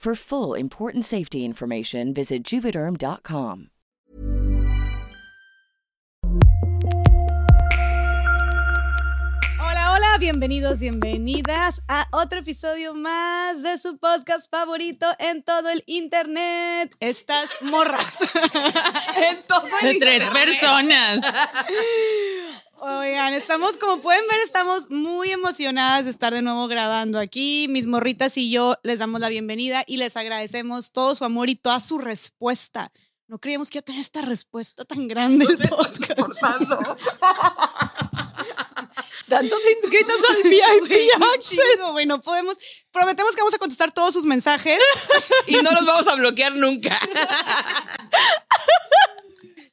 For full important safety information, visit juvederm.com. Hola, hola, bienvenidos, bienvenidas a otro episodio más de su podcast favorito en todo el internet. Estas morras. en todo el De tres personas. Oigan, estamos, como pueden ver, estamos muy emocionadas de estar de nuevo grabando aquí. Mis morritas y yo les damos la bienvenida y les agradecemos todo su amor y toda su respuesta. No creíamos que iba a tener esta respuesta tan grande el podcast. Tantos inscritos al VIP Access. Güey, no podemos. Prometemos que vamos a contestar todos sus mensajes. Y no los vamos a bloquear nunca.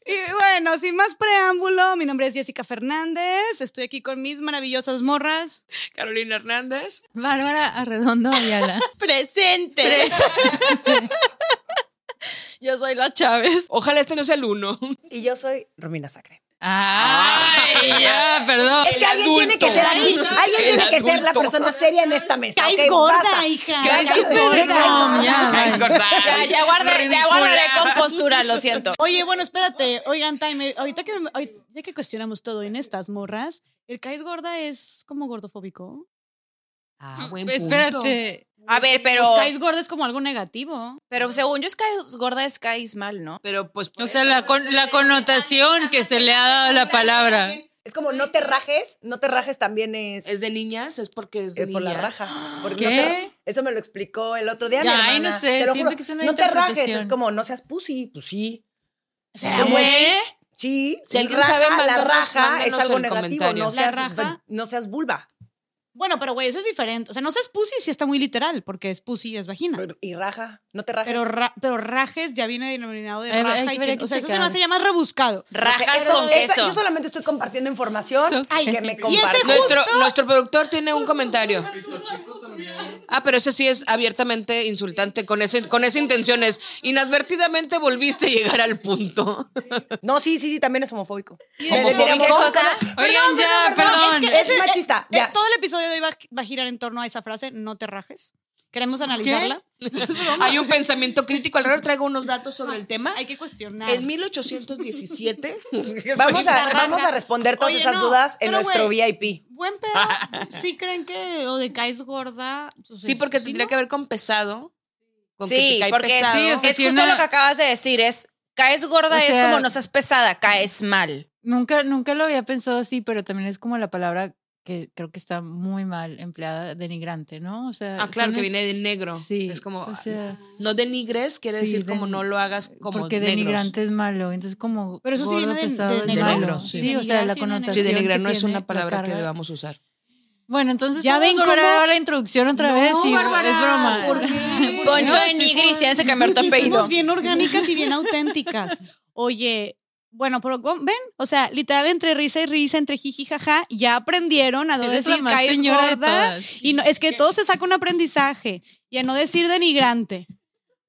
Y bueno, sin más preámbulo, mi nombre es Jessica Fernández. Estoy aquí con mis maravillosas morras. Carolina Hernández. Bárbara Arredondo Ayala. Presente. Yo soy la Chávez. Ojalá este no sea el uno. Y yo soy Romina Sacre. Ay, ya, perdón. Es que alguien tiene que ser. Alguien El tiene que ser la persona seria en esta mesa. Caes gorda, Basta. hija. Caes Caes gorda. No, ya, Caes gorda. Ya, ya guardé, ya guardaré compostura, lo siento. Oye, bueno, espérate. Oigan, Time, ahorita que, ahorita ya que cuestionamos todo en estas morras, ¿el caes gorda es como gordofóbico? Ah, buen punto. Espérate. A ver, pero, Pues caes gorda es como algo negativo. pero según yo, es caes gorda es caes mal, ¿no? Pero pues. O sea, la, con- la connotación que se le ha dado a la palabra. Es como no te rajes, no te rajes también es, ¿Es de niñas? ¿Es porque es de por la raja. Porque ¿Qué? no te- eso me lo explicó el otro día. mi Ya, ay, hermana. no sé, Te lo siento juro. que es una No te rajes, es como no seas pussy, pues sí. ¿Será. Sí, Si alguien sabe, la raja es algo negativo, no La seas, raja. no seas vulva. Bueno, pero güey, eso es diferente. O sea, no seas pussy si está muy literal, porque es pussy y es vagina. Pero- Y raja, no te rajes. Pero, ra- pero rajes ya viene denominado de raja. y que- o sea, se eso se me hace ya más rebuscado. Rajas Eso- con esa- queso. yo solamente estoy compartiendo información So- Ay, que me ese compartan. Nuestro, nuestro productor tiene un comentario. Ah, pero ese sí es abiertamente insultante. Con, ese, con esa intención es inadvertidamente volviste a llegar al punto. No, sí, sí, sí, también es homofóbico. ¿Homofóbico? decíamos, ¿Qué no, cosa? Oigan, ya, perdón. Es, que es machista. Eh, Ya. todo el episodio de hoy va, va a girar en torno a esa frase, no te rajes. ¿Queremos analizarla? Hay un pensamiento crítico. Alrededor traigo unos datos sobre el tema. Hay que cuestionar. En 1817. Vamos a, vamos a responder todas Oye, esas no, dudas en nuestro güey, VIP. Buen pedo. ¿Sí creen que lo de caes gorda? pues, Sí, es- porque ¿sí, tendría no? que ver con pesado. Con que te Sí, cae porque pesado. sí, o sea, es si justo una- lo que acabas de decir, es caes gorda O es sea- como no seas pesada, caes mal. Nunca, nunca lo había pensado así, pero también es como la palabra que creo que está muy mal empleada, denigrante, ¿no? O sea, Ah, claro, que es- viene de negro. Sí, Es como. o sea, no denigres, quiere sí, decir como den- no lo hagas como porque negros. denigrante es malo, entonces como Pero eso sí viene de- pesado de es negro, sí. Sí, o sea, la connotación Sí, denigrar no es una la palabra que debamos usar. Bueno, entonces Ya ven cómo- la introducción otra No, vez y Bárbara, es broma. ¿por qué? Poncho de Nigris, tienes que cambiar tu apellido. somos bien orgánicas y bien auténticas. Oye, bueno, pero ¿cómo- ven, o sea, literal entre risa y risa, entre jiji jaja, ya aprendieron a no Eres decir caes de gorda y no, es que todo se saca un aprendizaje y a no decir denigrante.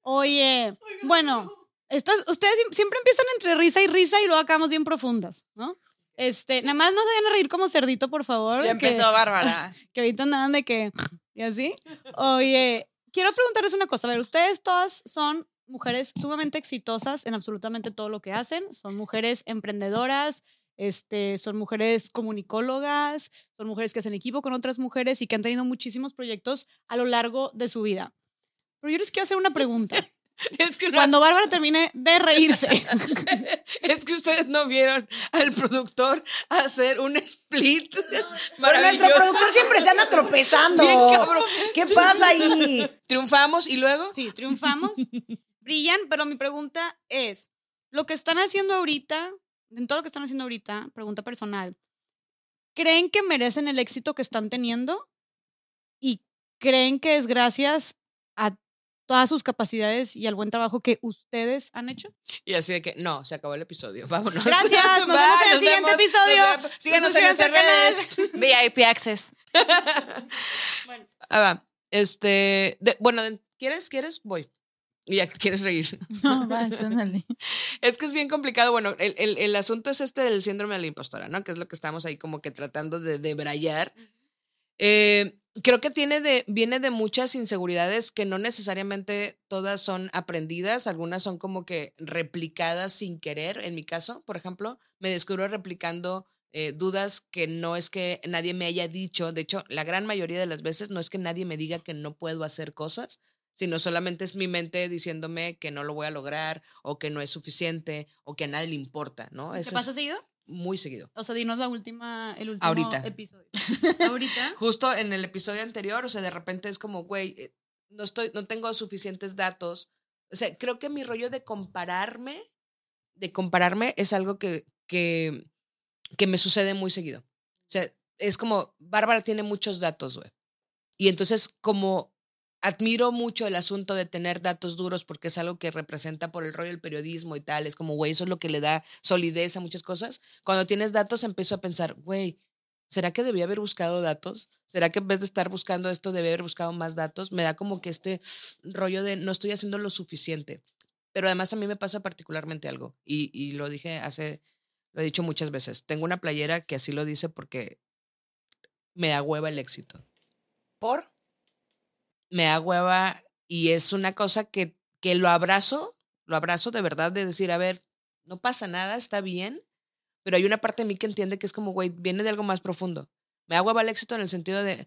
Oye, bueno, estas, ustedes sie- siempre empiezan entre risa y risa y luego acabamos bien profundas, ¿no? Este, nada más no se vayan a reír como cerdito, por favor. Ya que- empezó Bárbara. que ahorita andaban de que, y así. Oye, quiero preguntarles una cosa. A ver, ustedes todas son mujeres sumamente exitosas en absolutamente todo lo que hacen. Son mujeres emprendedoras, Este, son mujeres comunicólogas, son mujeres que hacen equipo con otras mujeres y que han tenido muchísimos proyectos a lo largo de su vida. Pero yo les quiero hacer una pregunta. Es que, una- Cuando Bárbara termine de reírse, es que ustedes no vieron al productor hacer un split Pero nuestro productor siempre se anda tropezando. Bien cabrón. ¿Qué pasa ahí? Triunfamos y luego. sí, triunfamos, brillan, pero mi pregunta es, lo que están haciendo ahorita, en todo lo que están haciendo ahorita, pregunta personal, ¿creen que merecen el éxito que están teniendo? ¿Y creen que es gracias a todas sus capacidades y al buen trabajo que ustedes han hecho? Y así de que, no, se acabó el episodio. Vámonos. Gracias, nos Bye, vemos en el siguiente vemos, episodio. Síganos en nuestras redes. VIP Access. Ah, va. Este, de- bueno, ¿quieres? ¿Quieres? Voy. Y ya quieres reír. No, vas, ándale. Es que es bien complicado. Bueno, el, el- el asunto es este del síndrome de la impostora, ¿no? Que es lo que estamos ahí como que tratando de debrayar. Eh, creo que tiene de, viene de muchas inseguridades que no necesariamente todas son aprendidas, algunas son como que replicadas sin querer. En mi caso, por ejemplo, me descubro replicando eh, dudas que no es que nadie me haya dicho. De hecho, la gran mayoría de las veces no es que nadie me diga que no puedo hacer cosas, sino solamente es mi mente diciéndome que no lo voy a lograr o que no es suficiente o que a nadie le importa, ¿no? ¿Te Eso pasa es seguido? muy seguido. O sea, dinos la última, el último Ahorita. episodio. Ahorita. Justo en el episodio anterior, o sea, de repente es como, güey, eh, no estoy, no tengo suficientes datos. O sea, creo que mi rollo de compararme, de compararme es algo que, que, que me sucede muy seguido. O sea, es como, Bárbara tiene muchos datos, güey. Y entonces, como admiro mucho el asunto de tener datos duros porque es algo que representa por el rollo del periodismo y tal, es como, güey, eso es lo que le da solidez a muchas cosas. Cuando tienes datos, empiezo a pensar, güey, ¿será que debía haber buscado datos? ¿Será que en vez de estar buscando esto, debía haber buscado más datos? Me da como que este rollo de no estoy haciendo lo suficiente. Pero además a mí me pasa particularmente algo, y, y lo dije hace, lo he dicho muchas veces. Tengo una playera que así lo dice porque me da hueva el éxito. ¿Por? Me da hueva y es una cosa que, que lo abrazo, lo abrazo de verdad de decir, a ver, no pasa nada, está bien, pero hay una parte de mí que entiende que es como, güey, viene de algo más profundo. Me da hueva el éxito en el sentido de,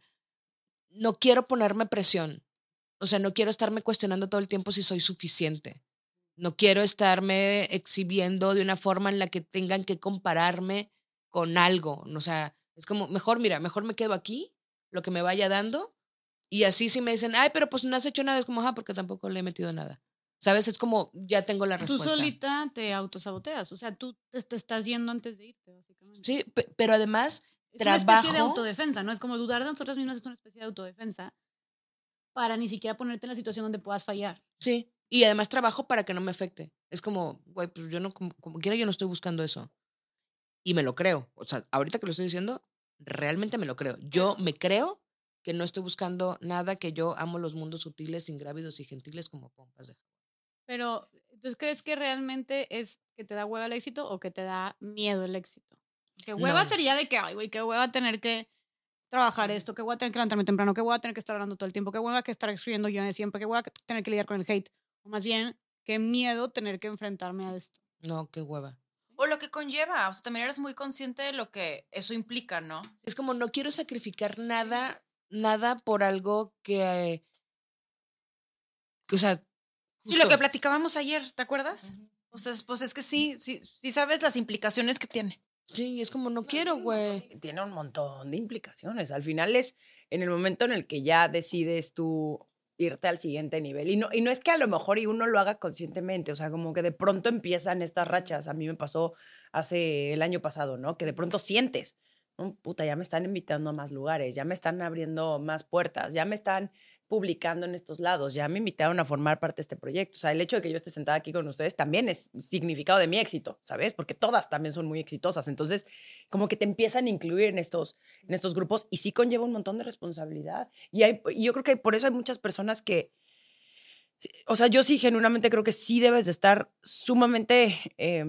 no quiero ponerme presión. O sea, no quiero estarme cuestionando todo el tiempo si soy suficiente. No quiero estarme exhibiendo de una forma en la que tengan que compararme con algo. O sea, es como, mejor, mira, mejor me quedo aquí, lo que me vaya dando. Y así si me dicen, ay, pero pues no has hecho nada, es como, ah, porque tampoco le he metido nada. ¿Sabes? Es como, ya tengo la Tú respuesta. solita te autosaboteas. O sea, tú te, estás yendo antes de irte, básicamente. Sí, pe- pero además, Es una especie de trabajo- autodefensa, ¿no? Es como dudar de nosotras mismas es una especie de autodefensa para ni siquiera ponerte en la situación donde puedas fallar. Sí. Y además trabajo para que no me afecte. Es como, güey, pues yo no, como, como quiera, yo no estoy buscando eso. Y me lo creo. O sea, ahorita que lo estoy diciendo, realmente me lo creo. Yo me creo que no estoy buscando nada, que yo amo los mundos sutiles, ingrávidos y gentiles como pompas de Pero, ¿entonces crees que realmente es que te da hueva el éxito o que te da miedo el éxito? Que hueva No. sería de que, ay, güey, qué hueva tener que trabajar esto, que voy a tener que levantarme temprano, que voy a tener que estar hablando todo el tiempo, que hueva que estar escribiendo guiones siempre, que voy a tener que lidiar con el hate. O más bien, qué miedo tener que enfrentarme a esto. No, qué hueva. O lo que conlleva, o sea, también eres muy consciente de lo que eso implica, ¿no? Es como no quiero sacrificar nada, nada por algo que, que, o sea, Sí, lo que justo. platicábamos ayer, ¿te acuerdas? O sea, es- pues es que sí, sí, sí sabes las implicaciones que tiene. Sí, es como no quiero, güey. Tiene un montón de implicaciones. Al final es en el momento en el que ya decides tú irte al siguiente nivel. Y no, y no es que a lo mejor y uno lo haga conscientemente, o sea, como que de pronto empiezan estas rachas. A mí me pasó hace el año pasado, ¿no? Que de pronto sientes, "Oh, puta, ya me están invitando a más lugares, ya me están abriendo más puertas, ya me están publicando en estos lados, ya me invitaron a formar parte de este proyecto. O sea, el hecho de que yo esté sentada aquí con ustedes también es significado de mi éxito, ¿sabes? Porque todas también son muy exitosas. Entonces, como que te empiezan a incluir en estos, en estos grupos y sí conlleva un montón de responsabilidad. Y, yo creo que por eso hay muchas personas que, o sea, yo sí genuinamente creo que sí debes de estar sumamente eh,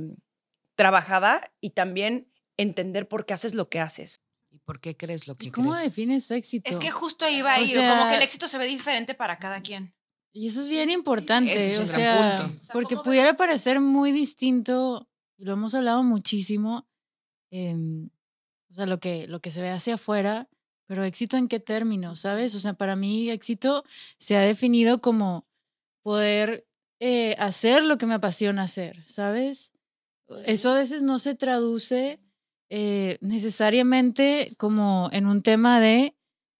trabajada y también entender por qué haces lo que haces. ¿Y por qué crees lo que ¿Y cómo crees? defines éxito? Es que justo ahí va a O ir, como que sea- el éxito se ve diferente para cada quien. Y eso es bien importante, Ese es un o sea, punto. porque pudiera parecer muy distinto, y lo hemos hablado muchísimo, em, o sea, lo que, lo que se ve hacia afuera, pero éxito en qué términos, ¿sabes? O sea, para mí éxito se ha definido como poder eh, hacer lo que me apasiona hacer, ¿sabes? Eso a veces no se traduce eh, necesariamente como en un tema de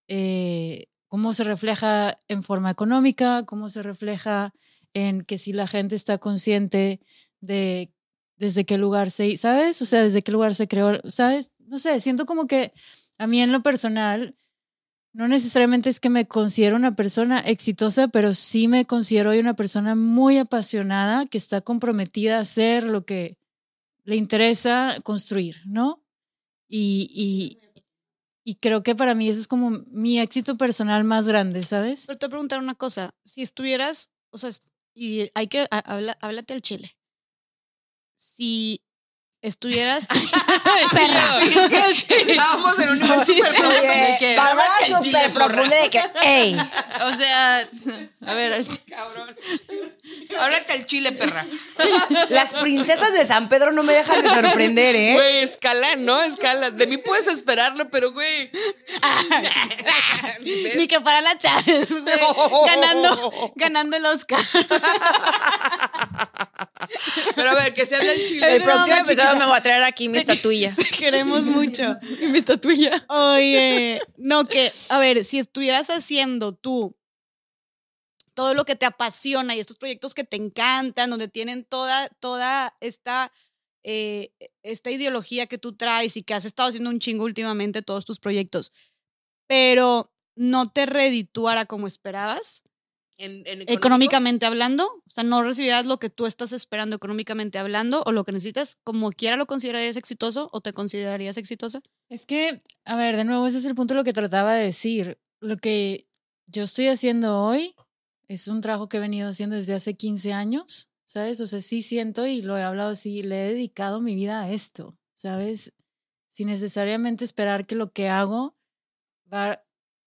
eh, cómo se refleja en forma económica, cómo se refleja en que si la gente está consciente de desde qué lugar se, ¿sabes? O sea, desde qué lugar se creó, ¿sabes? No sé, siento como que a mí en lo personal, no necesariamente es que me considero una persona exitosa, pero sí me considero hoy una persona muy apasionada que está comprometida a hacer lo que le interesa construir, ¿no? Y, y, y creo que para mí eso es como mi éxito personal más grande, ¿sabes? Pero te voy a preguntar una cosa. Si estuvieras, o sea, y hay que, ha- habla, háblate al chile. Si estuvieras... Estábamos en un nivel súper profundo de que- el súper porra. profunda de que, ey, O sea, a ver, Cabrón. Háblate al chile, perra. las princesas de San Pedro no me dejan de sorprender, ¿eh? Güey, escala, ¿no? Escala. De mí puedes esperarlo, pero, güey. Ni que para la Chávez, güey, ganando, ganando el Oscar. Pero a ver, que se hable el chile. El próximo episodio chiquita. me voy a traer aquí mi estatuilla. Te queremos mucho. mi estatuilla. Oye, no, que, a ver, si estuvieras haciendo tú todo lo que te apasiona y estos proyectos que te encantan, donde tienen toda, toda esta, eh, esta ideología que tú traes y que has estado haciendo un chingo últimamente todos tus proyectos, pero no te redituara como esperabas, En- en económico, económicamente hablando, o sea, no recibirás lo que tú estás esperando económicamente hablando o lo que necesitas, como quiera lo considerarías exitoso o te considerarías exitosa. Es que, a ver, de nuevo, ese es el punto de lo que trataba de decir. Lo que yo estoy haciendo hoy es un trabajo que he venido haciendo desde hace 15 años, ¿sabes? O sea, sí siento y lo he hablado así, le he dedicado mi vida a esto, ¿sabes? Sin necesariamente esperar que lo que hago va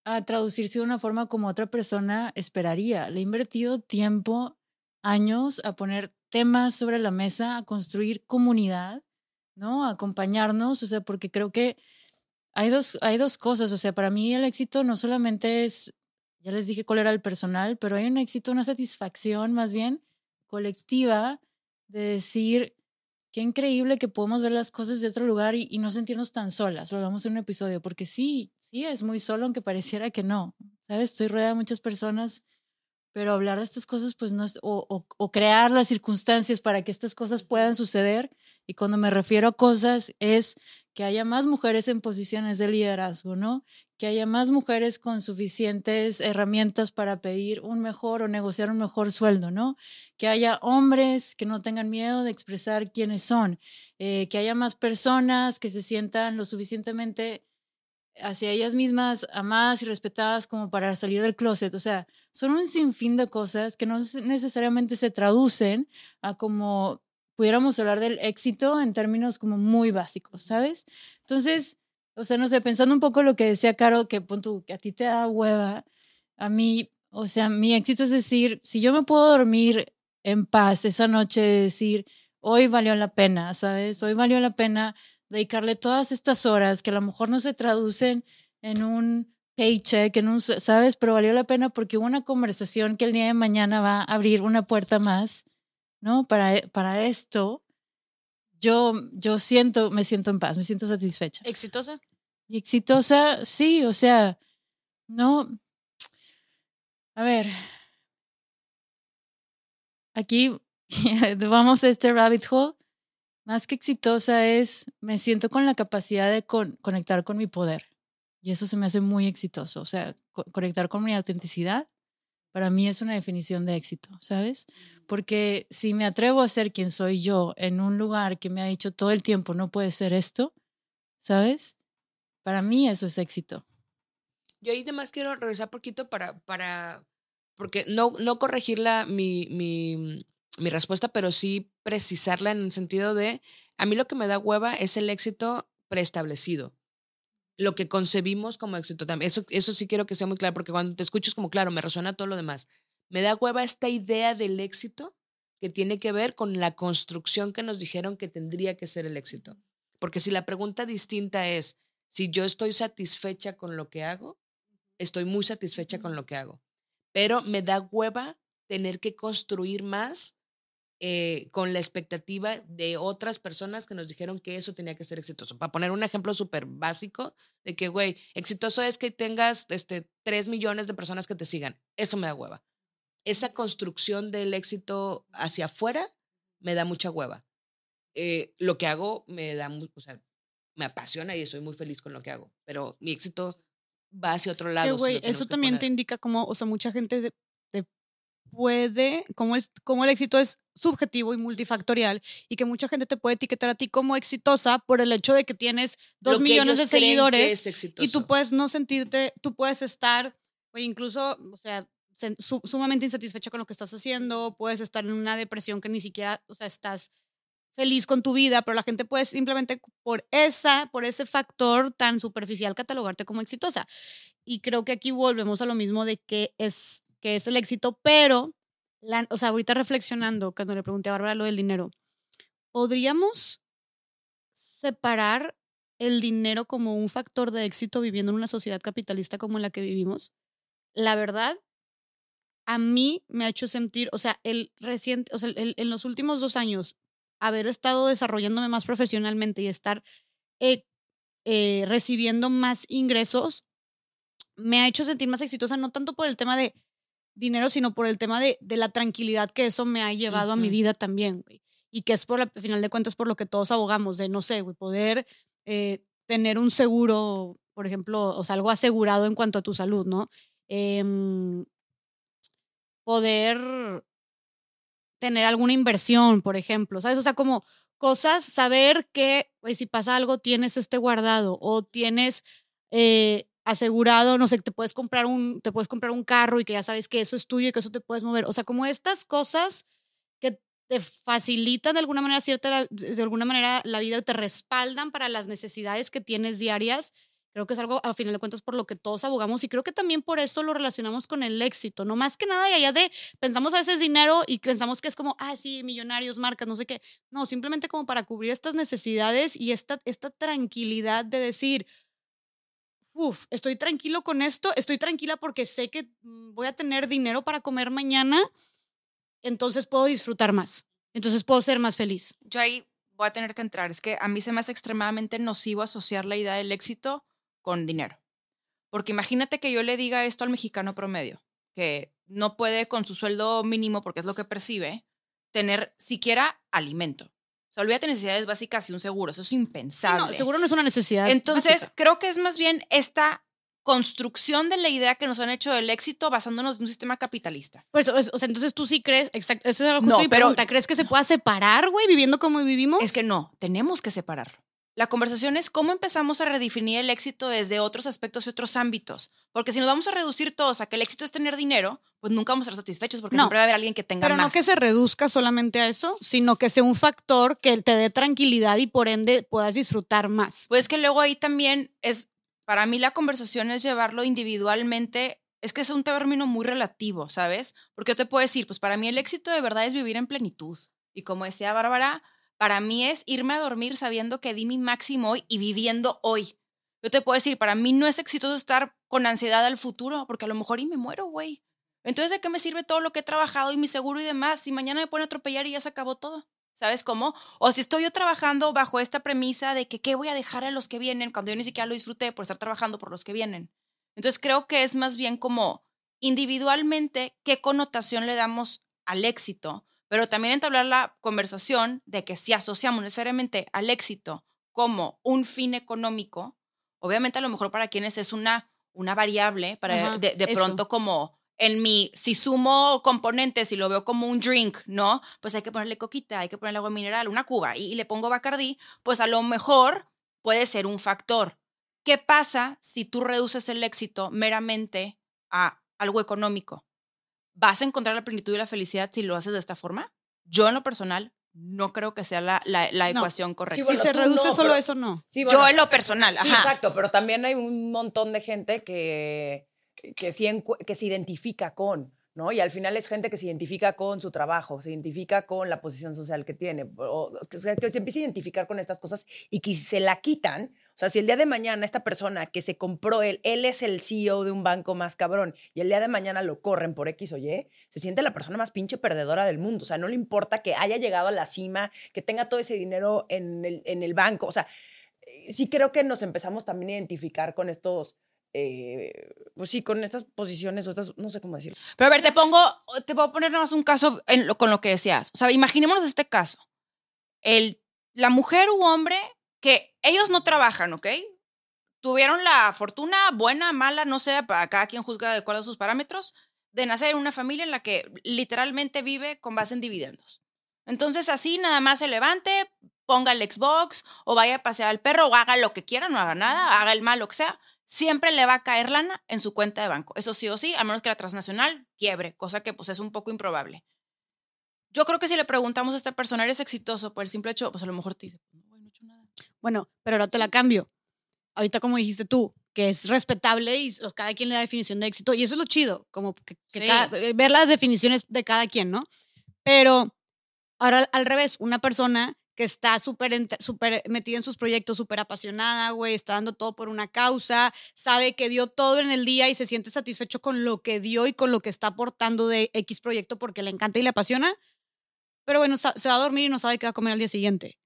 a traducirse de una forma como otra persona esperaría. Le he invertido tiempo, años a poner temas sobre la mesa, a construir comunidad, ¿no? A acompañarnos, o sea, porque creo que hay dos, hay dos cosas, o sea, para mí el éxito no solamente es, ya les dije cuál era el personal, pero hay un éxito, una satisfacción más bien colectiva de decir, qué increíble que podemos ver las cosas de otro lugar y, no sentirnos tan solas. Lo hablamos en un episodio, porque sí, sí, es muy solo, aunque pareciera que no. ¿Sabes? Estoy rodeada de muchas personas, pero hablar de estas cosas, pues no es, o crear las circunstancias para que estas cosas puedan suceder. Y cuando me refiero a cosas, es que haya más mujeres en posiciones de liderazgo, ¿no? Que haya más mujeres con suficientes herramientas para pedir un mejor o negociar un mejor sueldo, ¿no? Que haya hombres que no tengan miedo de expresar quiénes son, eh, que haya más personas que se sientan lo suficientemente hacia ellas mismas amadas y respetadas como para salir del closet. O sea, son un sinfín de cosas que no necesariamente se traducen a como pudiéramos hablar del éxito en términos como muy básicos, ¿sabes? Entonces, o sea, no sé, pensando un poco lo que decía Caro, que pon tú, que a ti te da hueva, a mí, o sea, mi éxito es decir, si yo me puedo dormir en paz esa noche, decir, hoy valió la pena, ¿sabes? Hoy valió la pena dedicarle todas estas horas que a lo mejor no se traducen en un paycheck, en un, ¿sabes? Pero valió la pena porque hubo una conversación que el día de mañana va a abrir una puerta más, ¿no? Para, para esto, yo, yo siento, me siento en paz, me siento satisfecha. ¿Exitosa? Y exitosa, sí, o sea, no. A ver, aquí vamos a este rabbit hole. Más que exitosa es, me siento con la capacidad de con, conectar con mi poder. Y eso se me hace muy exitoso. O sea, co conectar con mi autenticidad, para mí es una definición de éxito, ¿sabes? Porque si me atrevo a ser quien soy yo en un lugar que me ha dicho todo el tiempo, no puede ser esto, ¿sabes? Para mí eso es éxito. Yo ahí además quiero regresar poquito para, para porque no, no corregirla mi, mi, mi respuesta, pero sí precisarla en el sentido de, a mí lo que me da hueva es el éxito preestablecido. Lo que concebimos como éxito también. Eso, eso sí quiero que sea muy claro, porque cuando te escucho es como, claro, me resuena todo lo demás. Me da hueva esta idea del éxito que tiene que ver con la construcción que nos dijeron que tendría que ser el éxito. Porque si la pregunta distinta es, si yo estoy satisfecha con lo que hago, estoy muy satisfecha con lo que hago. Pero me da hueva tener que construir más eh, con la expectativa de otras personas que nos dijeron que eso tenía que ser exitoso. Para poner un ejemplo súper básico de que, güey, exitoso es que tengas este, 3 millones de personas que te sigan. Eso me da hueva. Esa construcción del éxito hacia afuera me da mucha hueva. Eh, lo que hago me da, o sea, me apasiona y estoy muy feliz con lo que hago, pero mi éxito va hacia otro lado. si güey, eso también te indica cómo, o sea, mucha gente puede, cómo el, cómo el éxito es subjetivo y multifactorial y que mucha gente te puede etiquetar a ti como exitosa por el hecho de que tienes dos Lo millones de seguidores es y tú puedes no sentirte, tú puedes estar, o incluso, o sea, sumamente insatisfecha con lo que estás haciendo, puedes estar en una depresión que ni siquiera, o sea, estás feliz con tu vida, pero la gente puede simplemente por esa, por ese factor tan superficial catalogarte como exitosa. Y creo que aquí volvemos a lo mismo de que es, es el éxito, pero, o sea, ahorita reflexionando, cuando le pregunté a Bárbara lo del dinero, ¿podríamos separar el dinero como un factor de éxito viviendo en una sociedad capitalista como la que vivimos? La verdad, a mí me ha hecho sentir, o sea, el reciente, o sea, el- en los últimos dos años, haber estado desarrollándome más profesionalmente y estar eh, eh, recibiendo más ingresos, me ha hecho sentir más exitosa, no tanto por el tema de dinero, sino por el tema de, de la tranquilidad que eso me ha llevado a mi vida también, güey. Y que es por, la- al final de cuentas, por lo que todos abogamos, de, no sé, güey, poder eh, tener un seguro, por ejemplo, o sea, algo asegurado en cuanto a tu salud, ¿no? Em, poder tener alguna inversión, por ejemplo, ¿sabes? O sea, como cosas, saber que güey, si pasa algo tienes este guardado o tienes eh, asegurado, no sé, te puedes comprar un, te puedes comprar un carro y que ya sabes que eso es tuyo y que eso te puedes mover. O sea, como estas cosas que te facilitan de alguna manera cierta, de alguna manera la vida, te respaldan para las necesidades que tienes diarias. Creo que es algo, al final de cuentas, por lo que todos abogamos y creo que también por eso lo relacionamos con el éxito, no más que nada de allá de, pensamos a veces dinero y pensamos que es como, ah, sí, millonarios, marcas, no sé qué. No, simplemente como para cubrir estas necesidades y esta, esta tranquilidad de decir, estoy tranquilo con esto, estoy tranquila porque sé que mm, voy a tener dinero para comer mañana, entonces puedo disfrutar más, entonces puedo ser más feliz. Yo ahí voy a tener que entrar. Es que a mí se me hace extremadamente nocivo asociar la idea del éxito con dinero. Porque imagínate que yo le diga esto al mexicano promedio, que no puede con su sueldo mínimo, porque es lo que percibe, tener siquiera alimento. Sea, olvídate de necesidades básicas y un seguro. Eso es impensable. No, seguro no es una necesidad. Entonces, básica. creo que es más bien esta construcción de la idea que nos han hecho del éxito basándonos en un sistema capitalista. Por eso, es- o sea, entonces tú sí crees, exacto, esa es justo No, mi pero- pregunta, ¿crees que se pueda separar, güey, viviendo como vivimos? Es que no, tenemos que separarlo. La conversación es cómo empezamos a redefinir el éxito desde otros aspectos y otros ámbitos. Porque si nos vamos a reducir todos a que el éxito es tener dinero, pues nunca vamos a estar satisfechos porque No, siempre va a haber alguien que tenga Pero más. no que se reduzca solamente a eso, sino que sea un factor que te dé tranquilidad y por ende puedas disfrutar más. Pues que luego ahí también es, para mí la conversación es llevarlo individualmente, es que es un término muy relativo, ¿sabes? Porque yo te puedo decir, pues para mí el éxito de verdad es vivir en plenitud. Y como decía Bárbara, para mí es irme a dormir sabiendo que di mi máximo hoy y viviendo hoy. Yo te puedo decir, para mí no es exitoso estar con ansiedad al futuro, porque a lo mejor y me muero, güey. Entonces, ¿de qué me sirve todo lo que he trabajado y mi seguro y demás si mañana me pone a atropellar y ya se acabó todo? ¿Sabes cómo? O si estoy yo trabajando bajo esta premisa de que qué voy a dejar a los que vienen cuando yo ni siquiera lo disfruté por estar trabajando por los que vienen. Entonces creo que es más bien como individualmente qué connotación le damos al éxito, pero también entablar la conversación de que si asociamos necesariamente al éxito como un fin económico, obviamente a lo mejor para quienes es una, una variable, para Ajá, de, de pronto como en mi, si sumo componentes y lo veo como un drink, ¿no? Pues hay que ponerle coquita, hay que ponerle agua mineral, una cuba y, y le pongo bacardí, pues a lo mejor puede ser un factor. ¿Qué pasa si tú reduces el éxito meramente a algo económico? ¿Vas a encontrar la plenitud y la felicidad si lo haces de esta forma? Yo en lo personal no creo que sea la, la- la No. ecuación correcta. bueno, si se reduce no, solo pero- eso, no. Sí, Yo bueno, en lo personal, Sí, ajá. exacto, pero también hay un montón de gente que, que, sí que se identifica con, ¿no? Y al final es gente que se identifica con su trabajo, se identifica con la posición social que tiene, o que, se- que se empieza a identificar con estas cosas y que si se la quitan, o sea, si el día de mañana esta persona que se compró él, él es el CEO de un banco más cabrón y el día de mañana lo corren por X o Y, se siente la persona más pinche perdedora del mundo, o sea, no le importa que haya llegado a la cima, que tenga todo ese dinero en el, en el banco, o sea, eh, sí creo que nos empezamos también a identificar con estos... eh, pues sí, con estas posiciones o estas, no sé cómo decirlo. Pero a ver, te pongo, te voy a poner nada más un caso con lo que decías. O sea, imaginémonos este caso. El, la mujer u hombre que ellos no trabajan, ¿ok? Tuvieron la fortuna, buena, mala, no sé, para cada quien juzga de acuerdo a sus parámetros, de nacer en una familia en la que literalmente vive con base en dividendos. Entonces, así nada más se levante, ponga el Xbox o vaya a pasear al perro o haga lo que quiera, no haga nada, haga el mal, lo que sea, siempre le va a caer lana en su cuenta de banco. Eso sí o sí, a menos que la transnacional quiebre, cosa que pues es un poco improbable. Yo creo que si le preguntamos a esta persona, ¿eres exitoso por el simple hecho? Pues a lo mejor te dice, no, güey, no he hecho nada. Bueno, pero ahora te la cambio. Ahorita, como dijiste tú, que es respetable y cada quien le da definición de éxito. Y eso es lo chido, como que, que Sí. cada- eh, ver las definiciones de cada quien, ¿no? Pero ahora al revés, una persona que está súper súper metida en sus proyectos, súper apasionada, güey, está dando todo por una causa, sabe que dio todo en el día y se siente satisfecho con lo que dio y con lo que está aportando de X proyecto porque le encanta y le apasiona. Pero bueno, se va a dormir y no sabe qué va a comer al día siguiente.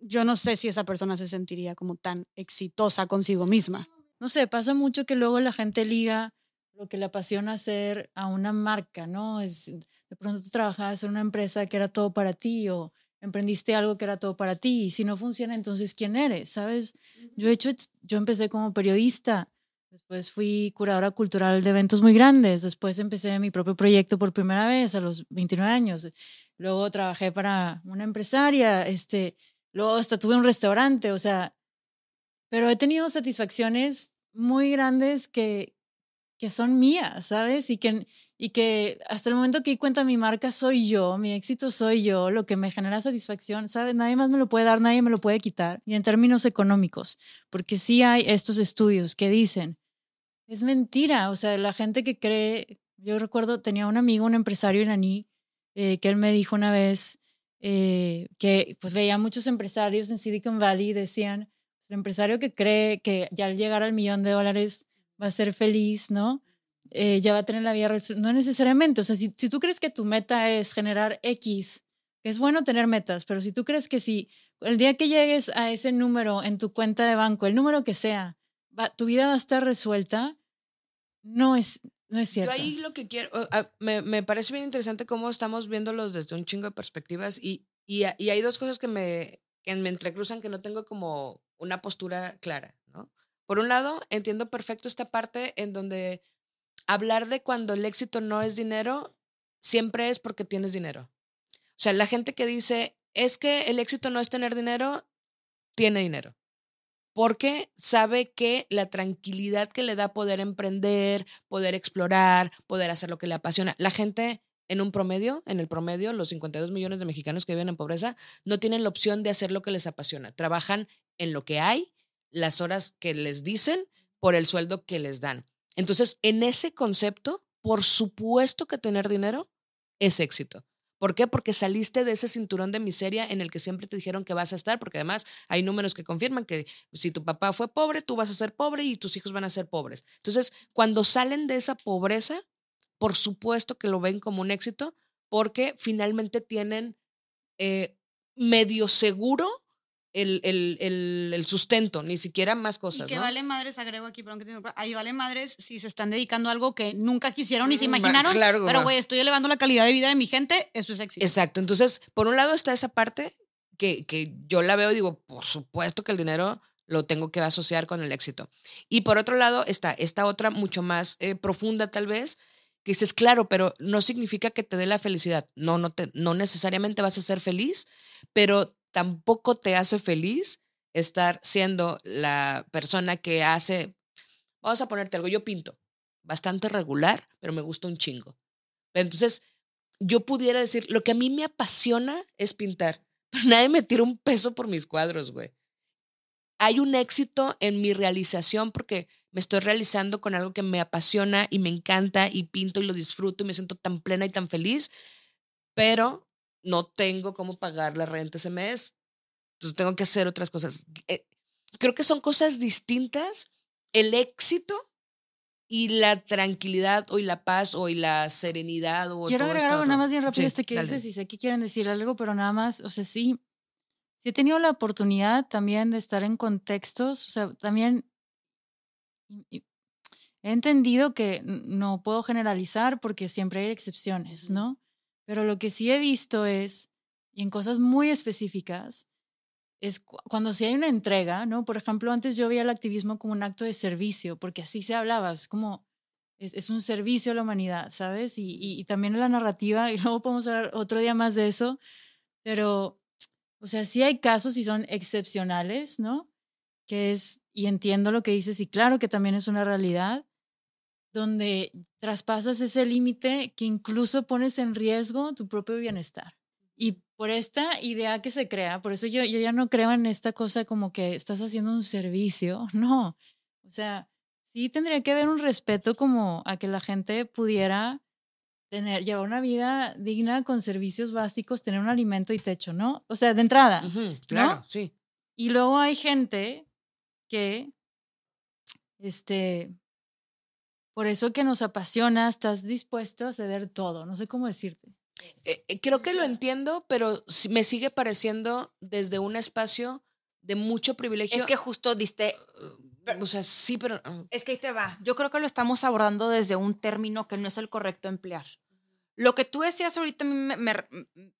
Yo no sé si esa persona se sentiría como tan exitosa consigo misma. No sé, pasa mucho que luego la gente liga lo que le apasiona hacer a una marca, ¿no? Es, de pronto tú trabajabas en una empresa que era todo para ti o emprendiste algo que era todo para ti y si no funciona, entonces ¿quién eres? ¿Sabes? Yo he hecho, yo empecé como periodista, después fui curadora cultural de eventos muy grandes, después empecé mi propio proyecto por primera vez a los 29 años, luego trabajé para una empresaria, este, luego hasta tuve un restaurante, o sea, pero he tenido satisfacciones muy grandes que, que son mías, ¿sabes? Y que, y que hasta el momento que di cuenta mi marca soy yo, mi éxito soy yo, lo que me genera satisfacción, ¿sabes? Nadie más me lo puede dar, nadie me lo puede quitar. Y en términos económicos, porque sí hay estos estudios que dicen, es mentira, o sea, la gente que cree, yo recuerdo, tenía un amigo, un empresario iraní, eh, que él me dijo una vez eh, que pues veía muchos empresarios en Silicon Valley y decían, el empresario que cree que ya al llegar al millón de dólares va a ser feliz, ¿no? Eh, ya va a tener la vida, no necesariamente, o sea, si, si tú crees que tu meta es generar X, es bueno tener metas, pero si tú crees que si el día que llegues a ese número en tu cuenta de banco, el número que sea, va- tu vida va a estar resuelta, no es, no es cierto. Yo ahí lo que quiero, me, me parece bien interesante cómo estamos viéndolos desde un chingo de perspectivas y, y, y hay dos cosas que me, que me entrecruzan que no tengo como una postura clara, ¿no? Por un lado, entiendo perfecto esta parte en donde hablar de cuando el éxito no es dinero, siempre es porque tienes dinero. O sea, la gente que dice, es que el éxito no es tener dinero, tiene dinero porque sabe que la tranquilidad que le da poder emprender, poder explorar, poder hacer lo que le apasiona. La gente en un promedio, en el promedio, los 52 millones de mexicanos que viven en pobreza, no tienen la opción de hacer lo que les apasiona. Trabajan en lo que hay, las horas que les dicen, por el sueldo que les dan. Entonces, en ese concepto, por supuesto que tener dinero es éxito. ¿Por qué? Porque saliste de ese cinturón de miseria en el que siempre te dijeron que vas a estar, porque además hay números que confirman que si tu papá fue pobre, tú vas a ser pobre y tus hijos van a ser pobres. Entonces, cuando salen de esa pobreza, por supuesto que lo ven como un éxito, porque finalmente tienen eh, medio seguro el, el, el, el sustento, ni siquiera más cosas. y que ¿no? vale madres, agrego aquí, perdón que te ahí vale madres si se están dedicando a algo que nunca quisieron ni se Mm, imaginaron, claro, pero güey, estoy elevando la calidad de vida de mi gente, eso es éxito. Exacto. Entonces, por un lado está esa parte que, que yo la veo y digo, por supuesto que el dinero lo tengo que asociar con el éxito. Y por otro lado está esta otra mucho más eh, profunda tal vez, que dices, claro, pero no significa que te dé la felicidad. No, no, te, no necesariamente vas a ser feliz, pero tampoco te hace feliz estar siendo la persona que hace, vamos a ponerte algo, yo pinto, bastante regular, pero me gusta un chingo. Entonces, yo pudiera decir, lo que a mí me apasiona es pintar. Pero nadie me tira un peso por mis cuadros, güey. hay un éxito en mi realización porque me estoy realizando con algo que me apasiona y me encanta y pinto y lo disfruto y me siento tan plena y tan feliz, pero no tengo cómo pagar la renta ese mes. Entonces tengo que hacer otras cosas. Eh, creo que son cosas distintas. El éxito y la tranquilidad o y la paz o y la serenidad o Quiero agregar algo nada más bien rápido Sí, este que dale. dices y sé que quieren decir algo, pero nada más, o sea, sí, sí he tenido la oportunidad también de estar en contextos, o sea, también he entendido que no puedo generalizar porque siempre hay excepciones, ¿no? Pero lo que sí he visto es, y en cosas muy específicas, es cu- cuando sí hay una entrega, ¿no? Por ejemplo, antes yo veía el activismo como un acto de servicio, porque así se hablaba, es como, es, un servicio a la humanidad, ¿sabes? Y, y, y también en la narrativa, y luego podemos hablar otro día más de eso, pero, o sea, sí hay casos y son excepcionales, ¿no? Que es, y entiendo lo que dices, y claro que también es una realidad, donde traspasas ese límite que incluso pones en riesgo tu propio bienestar. Y por esta idea que se crea, por eso yo, yo ya no creo en esta cosa como que estás haciendo un servicio, no. O sea, sí tendría que haber un respeto como a que la gente pudiera tener, llevar una vida digna con servicios básicos, tener un alimento y techo, ¿no? O sea, de entrada. Ujú, claro, sí. Y luego hay gente que, este, por eso que nos apasiona, estás dispuesto a ceder todo, no sé cómo decirte. Eh, eh, creo que lo entiendo, pero me sigue pareciendo desde un espacio de mucho privilegio. Es que justo diste, o sea, sí, pero ah, es que ahí te va. Yo creo que lo estamos abordando desde un término que no es el correcto emplear. Lo que tú decías ahorita a mí me, me,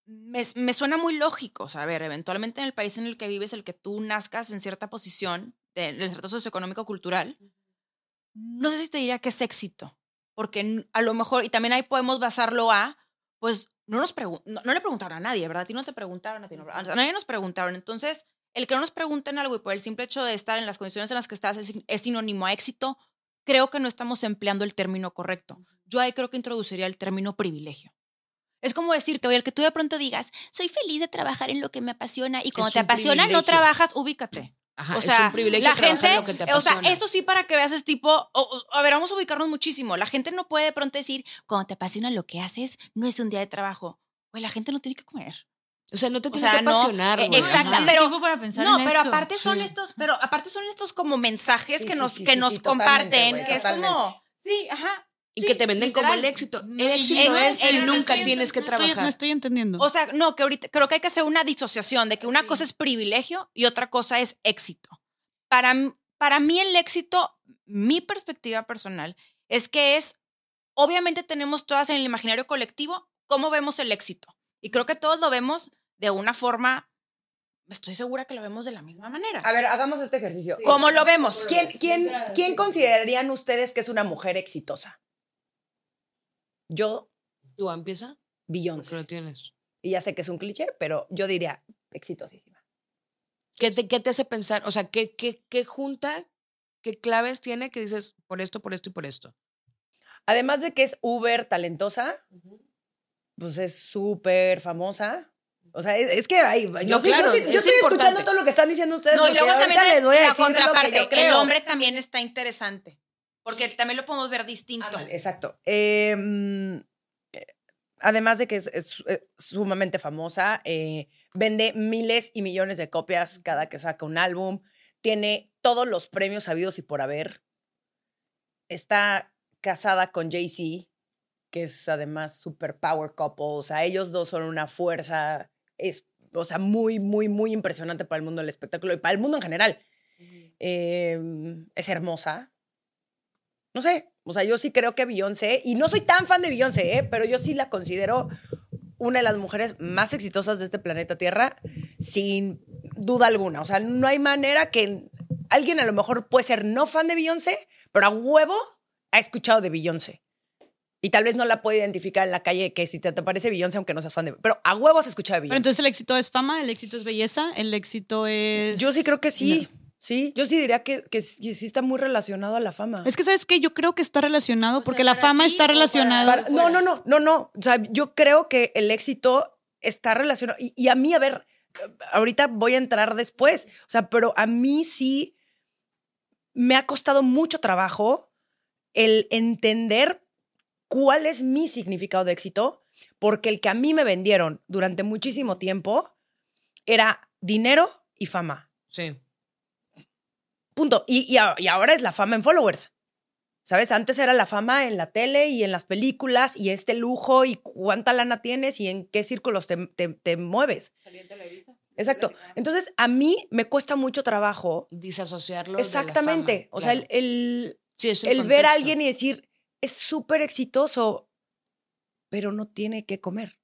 me- me suena muy lógico. O sea, a ver, eventualmente en el país en el que vives, el que tú nazcas en cierta posición, en el cierto socioeconómico-cultural, no sé si te diría que es éxito. Porque a lo mejor, y también ahí podemos basarlo a, pues no nos no, no le preguntaron a nadie, ¿verdad? A ti no te preguntaron, a ti no, a nadie nos preguntaron. Entonces, el que no nos pregunten algo y por el simple hecho de estar en las condiciones en las que estás es, es sinónimo a éxito, creo que no estamos empleando el término correcto. Yo ahí creo que introduciría el término privilegio. Es como decirte, oye, el que tú de pronto digas, soy feliz de trabajar en lo que me apasiona y cuando te apasiona no trabajas, ubícate. Ajá, o es sea, un privilegio la gente, en lo que te o sea, apasiona. eso sí para que veas es tipo, o- o- a ver, vamos a ubicarnos muchísimo. La gente no puede de pronto decir, cuando te apasiona lo que haces, no es un día de trabajo. Güey, la gente no tiene que comer. O sea, no te o tiene sea, que no, apasionar, eh, güey, exacto. Tiene pero- tiempo para pensar No, en pero esto. aparte son Sí. estos, pero aparte son estos como mensajes Sí, que nos, sí, que sí, nos comparten, que es como, sí, ajá. Y sí, que te venden como el éxito. No, el éxito no, es el- nunca estoy tienes que no estoy- trabajar. no estoy entendiendo. O sea, no, que ahorita creo que hay que hacer una disociación de que una cosa es privilegio y otra cosa es éxito. Para, para mí el éxito, mi perspectiva personal, es que es, obviamente tenemos todas en el imaginario colectivo cómo vemos el éxito. Y creo que todos lo vemos de una forma, estoy segura que lo vemos de la misma manera. A ver, hagamos este ejercicio. ¿Cómo lo vemos? ¿Quién, quién, ¿Quién considerarían ustedes que es una mujer exitosa? Yo, ¿Tú empieza? Beyoncé. lo tienes. Y ya sé que es un cliché, pero yo diría exitosísima. ¿Qué te, qué te hace pensar? O sea, ¿qué, qué, qué junta, qué claves tiene que dices por esto, por esto y por esto? Además de que es uber talentosa, pues es súper famosa. O sea, es, es que hay. Yo, No, yo claro, yo es estoy escuchando todo lo que están diciendo ustedes. No, y luego también les voy a la decir lo que contraparte. El hombre también está interesante. Porque también lo podemos ver distinto. Ándale, exacto. Eh, mm, eh, además de que es, es, eh, sumamente famosa, eh, vende miles y millones de copias cada que saca un álbum, tiene todos los premios habidos y por haber, está casada con Jay-Z, que es además super power couple, o sea, ellos dos son una fuerza, es, o sea, muy, muy, muy impresionante para el mundo del espectáculo y para el mundo en general. Eh, es hermosa. No sé, o sea, yo sí creo que Beyoncé, y no soy tan fan de Beyoncé, ¿eh? pero yo sí la considero una de las mujeres más exitosas de este planeta Tierra, sin duda alguna. O sea, no hay manera que alguien a lo mejor puede ser no fan de Beyoncé, pero a huevo ha escuchado de Beyoncé. Y tal vez no la puede identificar en la calle que si te, te parece Beyoncé, aunque no seas fan de Pero a huevo has escuchado de Pero Beyoncé. entonces el éxito es fama, el éxito es belleza, el éxito es. Yo sí creo que sí. Sí, yo sí diría que, que sí está muy relacionado a la fama. Es que, ¿sabes qué? Yo creo que está relacionado O sea, porque la fama está relacionada. No, no, no, no, no. O sea, yo creo que el éxito está relacionado. Y, y a mí, a ver, ahorita voy a entrar después. O sea, pero a mí sí me ha costado mucho trabajo el entender cuál es mi significado de éxito, porque el que a mí me vendieron durante muchísimo tiempo era dinero y fama. Sí. Punto. Y, y a- y ahora es la fama en followers. ¿Sabes? Antes era la fama en la tele y en las películas y este lujo y cuánta lana tienes y en qué círculos te, te- te mueves. Exacto. Entonces, a mí me cuesta mucho trabajo. Disasociarlo. de la Exactamente. fama, o sea, claro. el, el, Sí, es el ver a alguien y decir, es súper exitoso, pero no tiene que comer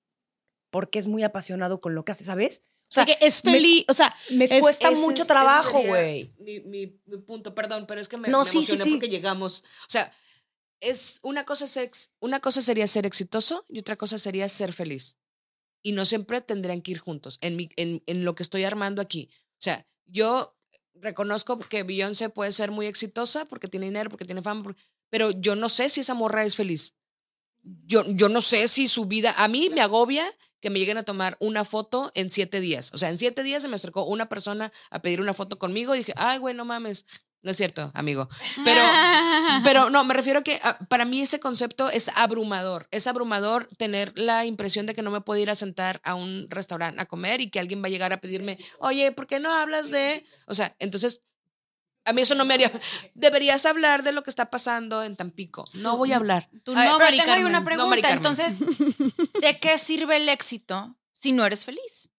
porque es muy apasionado con lo que hace, ¿sabes? O sea, Porque es me- feliz, o sea, me es- cuesta Ese mucho es- trabajo, güey. Mi, mi- mi punto, perdón, pero es que me, No, me sí, sí, emocioné sí. porque llegamos. O sea, es una cosa, es ex- una cosa sería ser exitoso y otra cosa sería ser feliz. Y no siempre tendrían que ir juntos en, mi, en, en lo que estoy armando aquí. O sea, yo reconozco que Beyoncé puede ser muy exitosa porque tiene dinero, porque tiene fama, por- pero yo no sé si esa morra es feliz. Yo, yo no sé si su vida, a mí me agobia que me lleguen a tomar una foto en siete días. O sea, en siete días se me acercó una persona a pedir una foto conmigo y dije, ay, güey, no mames. No es cierto, amigo. Pero, pero no, me refiero a que ah, para mí ese concepto es abrumador. Es abrumador tener la impresión de que no me puedo ir a sentar a un restaurante a comer y que alguien va a llegar a pedirme, oye, ¿por qué no hablas de...? O sea, entonces, a mí eso no me haría... Deberías hablar de lo que está pasando en Tampico. No voy a hablar. tú A ver, no, pero tengo ahí una. No, pregunta. Entonces, ¿de qué sirve el éxito si no eres feliz?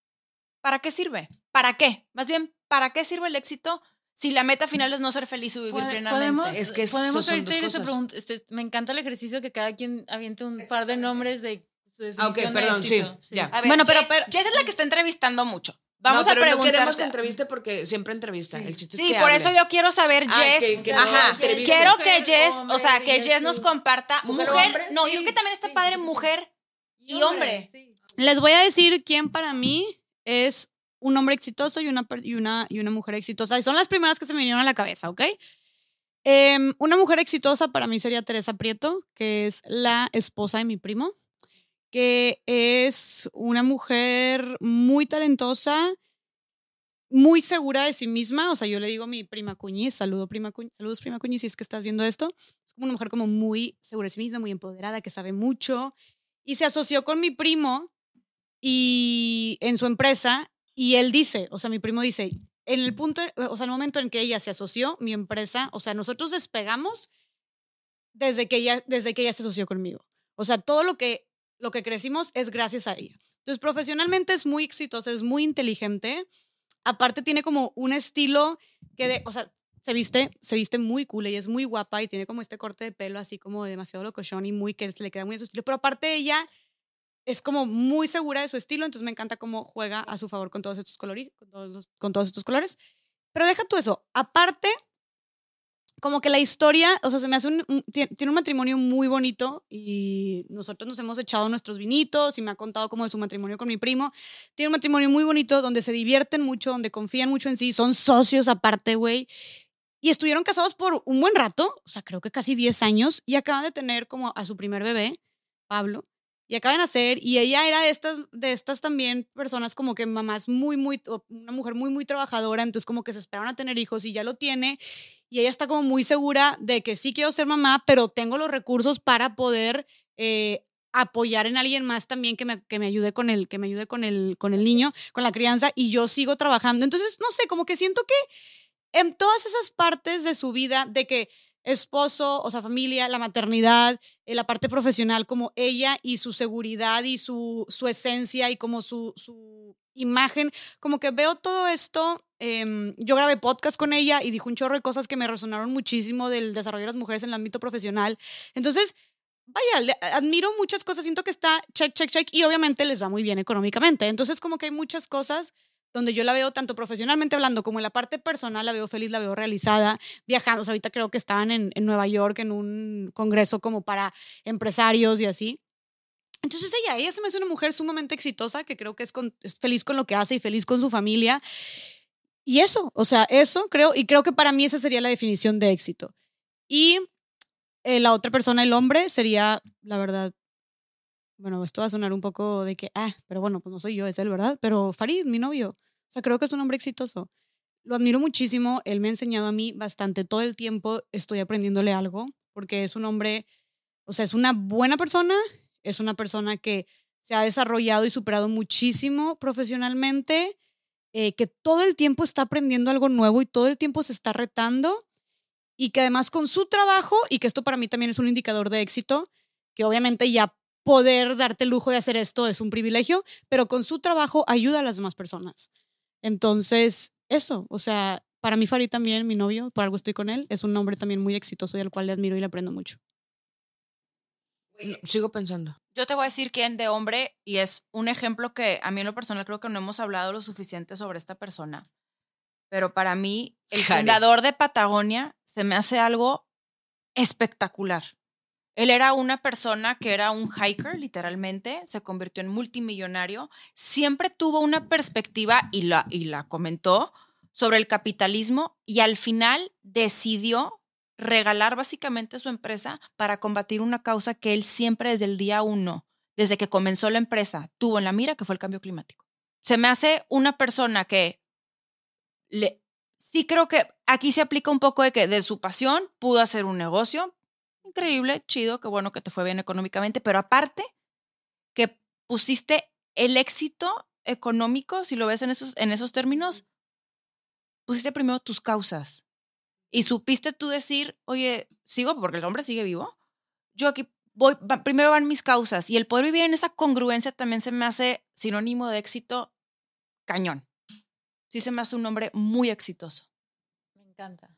¿Para qué sirve? ¿Para qué? Más bien, ¿para qué sirve el éxito si la meta final es no ser feliz y vivir plenamente? Podemos, Es que podemos son dos cosas. pregunta. Este, me encanta el ejercicio que cada quien aviente un par de nombres de su Ah, ok, definición de perdón, sí, éxito. ya. A ver, Bueno, pero- pero- Jess es la que está entrevistando mucho. Vamos No, a pero no preguntar. queremos que entreviste porque siempre entrevista. El chiste Sí, es que por hable. eso yo quiero saber, Ah, Jess. que- Ajá. Quiero que Jess, hombre, o sea, que Jess nos comparta. ¿Mujer Mujer, no, yo Sí, creo que también está sí, padre sí. mujer y hombre. sí. Les voy a decir quién para mí es un hombre exitoso y una, y una, y una mujer exitosa. Y son las primeras que se me vinieron a la cabeza, ¿ok? Em, una mujer exitosa para mí sería Teresa Prieto, que es la esposa de mi primo, que es una mujer muy talentosa, muy segura de sí misma. O sea, yo le digo a mi prima Cuñiz, saludo prima Cuñiz, saludos prima Cuñiz, si es que estás viendo esto. Es como una mujer como muy segura de sí misma, muy empoderada, que sabe mucho. Y se asoció con mi primo y en su empresa y él dice, o sea, mi primo dice, en el punto, o sea, el momento en que ella se asoció, mi empresa, o sea, nosotros despegamos desde que ella, desde que ella se asoció conmigo. O sea, todo lo que, lo que crecimos es gracias a ella. Entonces, profesionalmente es muy exitosa, es muy inteligente. Aparte tiene como un estilo que, de, o sea, se viste, se viste muy cool, ella es muy guapa y tiene como este corte de pelo así como demasiado locochón y muy que le queda muy a su estilo. Pero aparte ella es como muy segura de su estilo, entonces me encanta cómo juega a su favor con todos estos colores, con todos, con todos estos colores. Pero deja tú eso. Aparte, como que la historia, o sea, se me hace un, un- tie- tiene un matrimonio muy bonito y nosotros nos hemos echado nuestros vinitos y me ha contado como de su matrimonio con mi primo. Tiene un matrimonio muy bonito donde se divierten mucho, donde confían mucho en sí, son socios aparte, güey. Y estuvieron casados por un buen rato, o sea, creo que casi 10 años, y acaban de tener como a su primer bebé, Pablo, y acaban de nacer, y ella era de estas, de estas también personas como que mamás muy, muy, una mujer muy, muy trabajadora, entonces como que se esperaban a tener hijos y ya lo tiene, y ella está como muy segura de que sí quiero ser mamá, pero tengo los recursos para poder eh, apoyar en alguien más también que me, que me ayude con el, que me ayude con el, con el niño, con la crianza, y yo sigo trabajando. Entonces, no sé, como que siento que en todas esas partes de su vida, de que esposo, o sea, familia, la maternidad, eh, la parte profesional, como ella y su seguridad y su, su esencia y como su, su imagen, como que veo todo esto. em, yo grabé podcast con ella y dijo un chorro de cosas que me resonaron muchísimo del desarrollo de las mujeres en el ámbito profesional. Entonces, vaya, le- admiro muchas cosas, siento que está check, check, check y obviamente les va muy bien económicamente. Entonces, como que hay muchas cosas donde yo la veo tanto profesionalmente hablando como en la parte personal, la veo feliz, la veo realizada, viajando. O sea, ahorita creo que estaban en, en Nueva York en un congreso como para empresarios y así. Entonces ella, ella se me hace una mujer sumamente exitosa que creo que es, con- es feliz con lo que hace y feliz con su familia. Y eso, o sea, eso creo, y creo que para mí esa sería la definición de éxito. Y eh, la otra persona, el hombre, sería, la verdad, bueno, esto va a sonar un poco de que, ah, pero bueno, pues no soy yo, es él, ¿verdad? Pero Farid, mi novio. O sea, creo que es un hombre exitoso. Lo admiro muchísimo, él me ha enseñado a mí bastante, todo el tiempo estoy aprendiéndole algo, porque es un hombre, o sea, es una buena persona, es una persona que se ha desarrollado y superado muchísimo profesionalmente, eh, que todo el tiempo está aprendiendo algo nuevo y todo el tiempo se está retando y que además con su trabajo, y que esto para mí también es un indicador de éxito, que obviamente ya poder darte el lujo de hacer esto es un privilegio, pero con su trabajo ayuda a las demás personas. Entonces, eso, o sea, para mí Farid también, mi novio, por algo estoy con él, es un hombre también muy exitoso y al cual le admiro y le aprendo mucho. No, sigo pensando. Yo te voy a decir quién de hombre, y es un ejemplo que a mí en lo personal creo que no hemos hablado lo suficiente sobre esta persona. Pero para mí, el Jare. fundador de Patagonia se me hace algo espectacular. Él era una persona que era un hiker, literalmente, se convirtió en multimillonario, siempre tuvo una perspectiva y la, y la comentó sobre el capitalismo y al final decidió regalar básicamente su empresa para combatir una causa que él siempre desde el día uno, desde que comenzó la empresa, tuvo en la mira, que fue el cambio climático. Se me hace una persona que le, sí creo que aquí se aplica un poco de que de su pasión pudo hacer un negocio increíble, chido, qué bueno que te fue bien económicamente, pero aparte que pusiste el éxito económico, si lo ves en esos, en esos términos, pusiste primero tus causas y supiste tú decir, oye, sigo porque el hombre sigue vivo. Yo aquí voy, va- primero van mis causas y el poder vivir en esa congruencia también se me hace sinónimo de éxito cañón. Sí se me hace un hombre muy exitoso. Me encanta.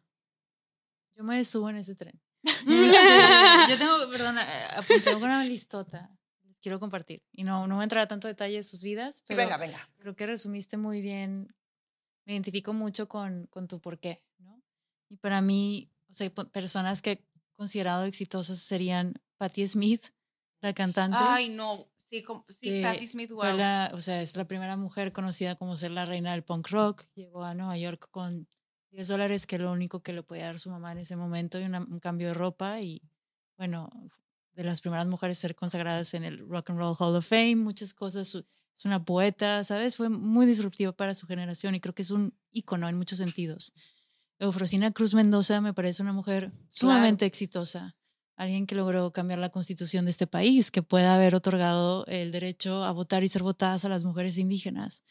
Yo me subo en ese tren. Yo tengo, perdón, eh, apunté una listota. Les quiero compartir. Y no, no voy a entrar a tanto detalle de sus vidas. Sí, Pero venga, venga. creo que resumiste muy bien. Me identifico mucho con, con tu porqué, ¿no? Y para mí, o sea, personas que he considerado exitosas serían Patti Smith, la cantante. Ay, no. Sí, como- sí Patti Smith, wow. la- o sea, es la primera mujer conocida como ser la reina del punk rock. Llegó a Nueva York con 10 dólares, que lo único que le podía dar su mamá en ese momento, y una- un cambio de ropa. Y bueno, de las primeras mujeres ser consagradas en el Rock and Roll Hall of Fame, muchas cosas. Es una poeta, ¿sabes? Fue muy disruptiva para su generación y creo que es un ícono en muchos sentidos. Eufrosina Cruz Mendoza me parece una mujer sumamente exitosa alguien que logró cambiar la constitución de este país, que pueda haber otorgado el derecho a votar y ser votadas a las mujeres indígenas.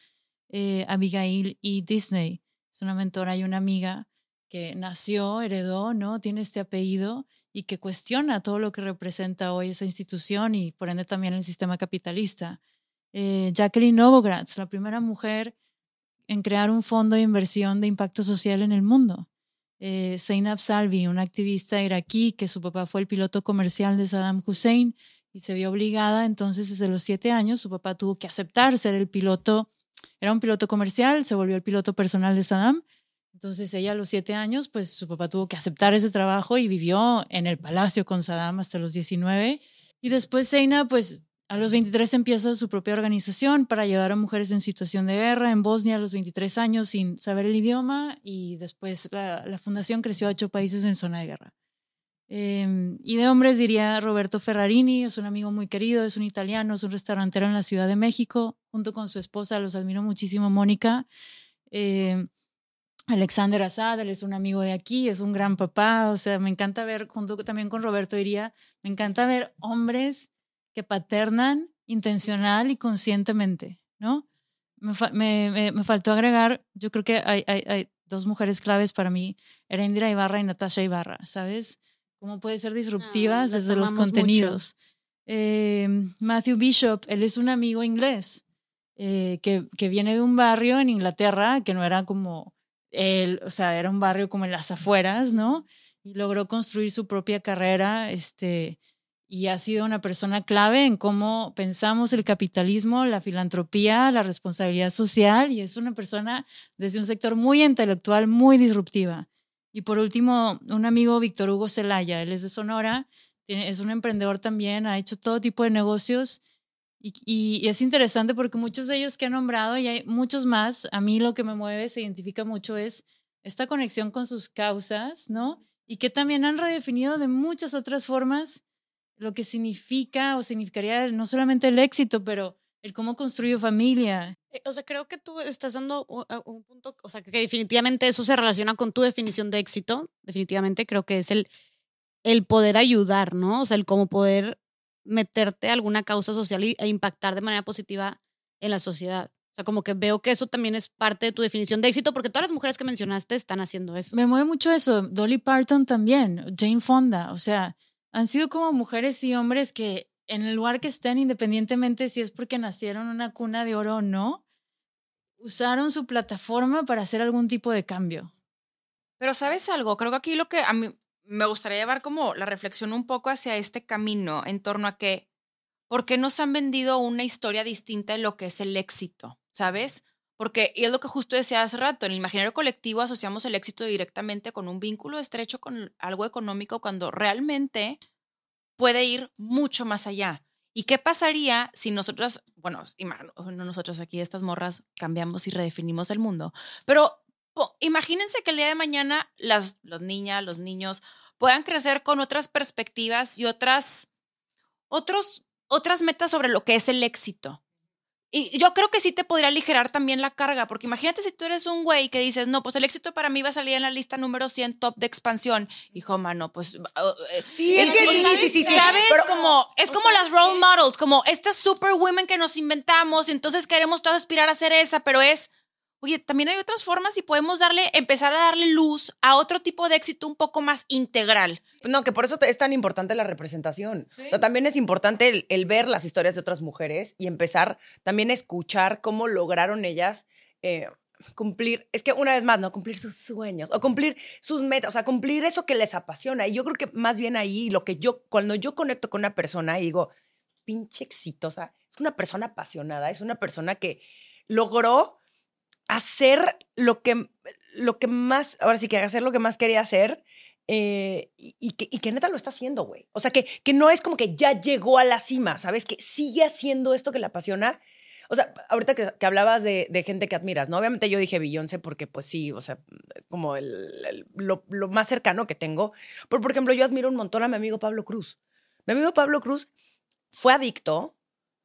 Eh, Abigail y Disney es una mentora y una amiga que nació, heredó, ¿no? Tiene este apellido y que cuestiona todo lo que representa hoy esa institución y por ende también el sistema capitalista. Eh, Jacqueline Novogratz, la primera mujer en crear un fondo de inversión de impacto social en el mundo eh, Zainab Salvi, una activista iraquí que su papá fue el piloto comercial de Saddam Hussein y se vio obligada entonces desde los siete años, su papá tuvo que aceptar ser el piloto, era un piloto comercial, se volvió el piloto personal de Saddam. Entonces ella a los siete años, pues su papá tuvo que aceptar ese trabajo y vivió en el palacio con Saddam hasta los 19. Y después Zainab, pues a los 23 empieza su propia organización para ayudar a mujeres en situación de guerra en Bosnia a los 23 años sin saber el idioma y después la fundación creció a ocho países en zona de guerra. Eh, y de hombres diría Roberto Ferrarini, es un amigo muy querido, es un italiano, es un restaurantero en la Ciudad de México, junto con su esposa, los admiro muchísimo, Mónica. Eh, Alexander Assad, él es un amigo de aquí, es un gran papá, o sea, me encanta ver, junto también con Roberto diría, me encanta ver hombres que paternan intencional y conscientemente, ¿no? Me, me, me, faltó agregar, yo creo que hay, hay, hay dos mujeres claves para mí, Erendira Ibarra y Natasha Ibarra, ¿sabes? Cómo puede ser disruptivas las desde los contenidos. Eh, Matthew Bishop, él es un amigo inglés eh, que, que viene de un barrio en Inglaterra que no era como él, o sea, era un barrio como en las afueras, ¿no? Y logró construir su propia carrera, este, y ha sido una persona clave en cómo pensamos el capitalismo, la filantropía, la responsabilidad social, y es una persona desde un sector muy intelectual, muy disruptiva. Y por último, un amigo, Víctor Hugo Zelaya, él es de Sonora, es un emprendedor también, ha hecho todo tipo de negocios. Y, es interesante porque muchos de ellos que han nombrado, y hay muchos más, a mí lo que me mueve, se identifica mucho, es esta conexión con sus causas, ¿no? Y que también han redefinido de muchas otras formas lo que significa o significaría no solamente el éxito, pero el cómo construyo familia. Eh, O sea, creo que tú estás dando a- un punto, o sea, que definitivamente eso se relaciona con tu definición de éxito. Definitivamente creo que es el, el poder ayudar, ¿no? O sea, el cómo poder meterte a alguna causa social e impactar de manera positiva en la sociedad. O sea, como que veo que eso también es parte de tu definición de éxito, porque todas las mujeres que mencionaste están haciendo eso. Me mueve mucho eso. Dolly Parton también, Jane Fonda. O sea, han sido como mujeres y hombres que en el lugar que estén, independientemente si es porque nacieron una cuna de oro o no, usaron su plataforma para hacer algún tipo de cambio. Pero sabes algo, creo que aquí lo que a mí me gustaría llevar como la reflexión un poco hacia este camino en torno a que, ¿por qué nos han vendido una historia distinta de lo que es el éxito? ¿Sabes? Porque, y es lo que justo decía hace rato, en el imaginario colectivo asociamos el éxito directamente con un vínculo estrecho con algo económico cuando realmente puede ir mucho más allá. ¿Y qué pasaría si nosotras, bueno, nosotros aquí, estas morras, cambiamos y redefinimos el mundo? Pero imagínense que el día de mañana las, las niñas, los niños puedan crecer con otras perspectivas y otras, otros, otras metas sobre lo que es el éxito. Y yo creo que sí te podría aligerar también la carga, porque imagínate si tú eres un güey que dices, no, pues el éxito para mí va a salir en la lista número 100 top de expansión. Hijo, mano, pues... uh, eh, Sí, es que sí, ¿sabes? sí, sí, sí. ¿Sabes? Pero- como, es como las role models, como estas superwomen que nos inventamos, entonces queremos todas aspirar a ser esa, pero es, oye, también hay otras formas y podemos darle, empezar a darle luz a otro tipo de éxito un poco más integral. No, que por eso es tan importante la representación. O sea, también es importante el, el ver las historias de otras mujeres y empezar también a escuchar cómo lograron ellas eh, cumplir, es que una vez más, ¿no? Cumplir sus sueños o cumplir sus metas, o sea, cumplir eso que les apasiona. Y yo creo que más bien ahí lo que yo, cuando yo conecto con una persona y digo, pinche exitosa, es una persona apasionada, es una persona que logró hacer lo que, lo que más, ahora sí que hacer lo que más quería hacer eh, y, que, y que neta lo está haciendo, güey. O sea, que, que no es como que ya llegó a la cima, ¿sabes? Que sigue haciendo esto que le apasiona. O sea, ahorita que, que hablabas de, de gente que admiras, ¿no? Obviamente yo dije Beyoncé porque pues sí, o sea, es como el- lo, lo más cercano que tengo. Pero, por ejemplo, yo admiro un montón a mi amigo Pablo Cruz. Mi amigo Pablo Cruz fue adicto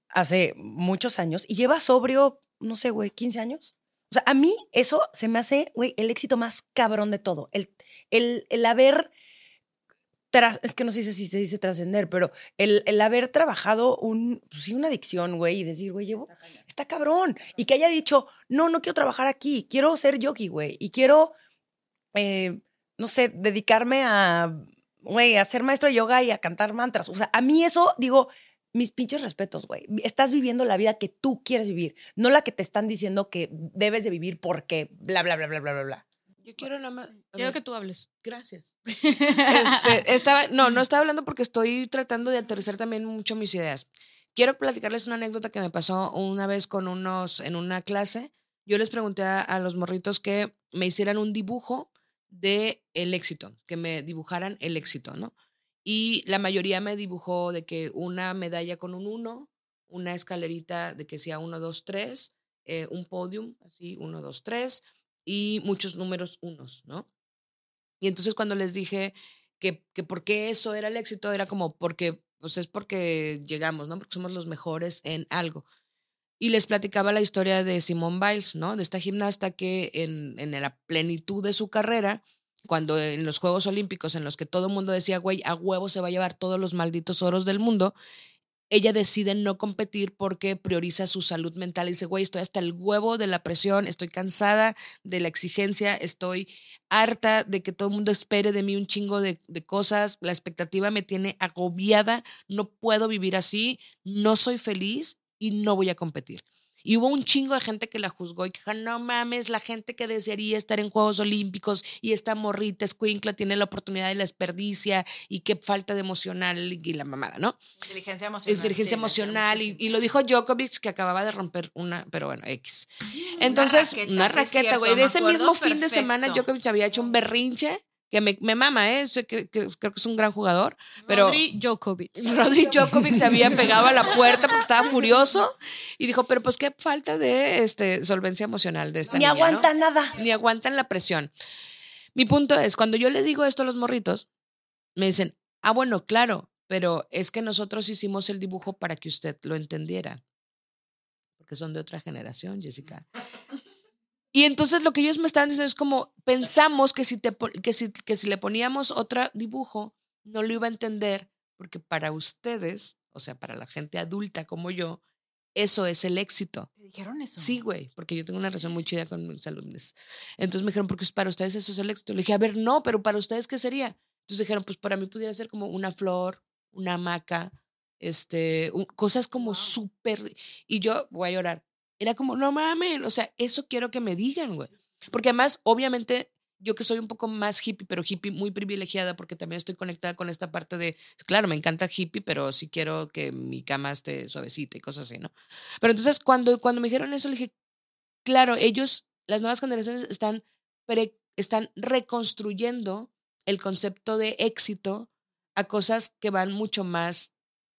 hace muchos años y lleva sobrio, no sé, güey, 15 años. O sea, a mí eso se me hace, güey, el éxito más cabrón de todo. El, el, el haber, tras, es que no sé si se dice trascender, pero el, el haber trabajado un, pues sí, una adicción, güey, y decir, güey, llevo, está cabrón. Y que haya dicho, no, no quiero trabajar aquí, quiero ser yogi, güey, y quiero, eh, no sé, dedicarme a, güey, a ser maestro de yoga y a cantar mantras. O sea, a mí eso, digo, mis pinches respetos, güey. Estás viviendo la vida que tú quieres vivir, no la que te están diciendo que debes de vivir porque bla, bla, bla, bla, bla, bla, bla. Yo quiero nada más. Quiero que tú hables. Gracias. Este, estaba, no, no estaba hablando porque estoy tratando de aterrizar también mucho mis ideas. Quiero platicarles una anécdota que me pasó una vez con unos en una clase. Yo les pregunté a, a los morritos que me hicieran un dibujo de el éxito, que me dibujaran el éxito, ¿no? Y la mayoría me dibujó de que una medalla con un uno, una escalerita de que sea uno, dos, tres, eh, un podium, así, uno, dos, tres, y muchos números unos, ¿no? Y entonces cuando les dije que, que por qué eso era el éxito, era como porque, pues es porque llegamos, ¿no? Porque somos los mejores en algo. Y les platicaba la historia de Simone Biles, ¿no? De esta gimnasta que en, en la plenitud de su carrera, cuando en los Juegos Olímpicos, en los que todo el mundo decía, güey, a huevo se va a llevar todos los malditos oros del mundo, ella decide no competir porque prioriza su salud mental. Y dice, güey, estoy hasta el huevo de la presión, estoy cansada de la exigencia, estoy harta de que todo el mundo espere de mí un chingo de, de cosas, la expectativa me tiene agobiada, no puedo vivir así, no soy feliz y no voy a competir. Y hubo un chingo de gente que la juzgó y que dijo, no mames, la gente que desearía estar en Juegos Olímpicos y esta morrita escuincla tiene la oportunidad y la desperdicia y qué falta de emocional y la mamada, ¿no? Inteligencia emocional. Inteligencia sí, emocional y, lo dijo Djokovic que acababa de romper una, pero bueno, X. Entonces, una raqueta, güey. De ese mismo fin de semana. Djokovic había hecho un berrinche que me, me mama, ¿eh? Que- creo que es un gran jugador, pero... Rodri Djokovic. Rodri Djokovic se había pegado a la puerta porque estaba furioso y dijo, pero pues qué falta de este, solvencia emocional de esta Ni niña, ¿no? aguanta nada. Ni aguantan la presión. Mi punto es, cuando yo le digo esto a los morritos, me dicen, ah, bueno, claro, pero es que nosotros hicimos el dibujo para que usted lo entendiera. Porque son de otra generación, Jessica. Y entonces lo que ellos me estaban diciendo es como, pensamos que si, te, que si, que si le poníamos otro dibujo, no lo iba a entender, porque para ustedes, o sea, para la gente adulta como yo, eso es el éxito. ¿Te dijeron eso? Sí, güey, porque yo tengo una relación muy chida con mis alumnos. Entonces me dijeron, porque para ustedes eso es el éxito. Le dije, a ver, no, pero para ustedes, ¿qué sería? Entonces dijeron, pues para mí pudiera ser como una flor, una hamaca, este, un- cosas como súper. Y yo voy a llorar. Era como, no mames, o sea, eso quiero que me digan, güey. Porque además, obviamente, yo que soy un poco más hippie, pero hippie muy privilegiada, porque también estoy conectada con esta parte de, claro, me encanta hippie, pero sí quiero que mi cama esté suavecita y cosas así, ¿no? Pero entonces, cuando, cuando me dijeron eso, le dije, claro, ellos, las nuevas generaciones están, pre- están reconstruyendo el concepto de éxito a cosas que van mucho más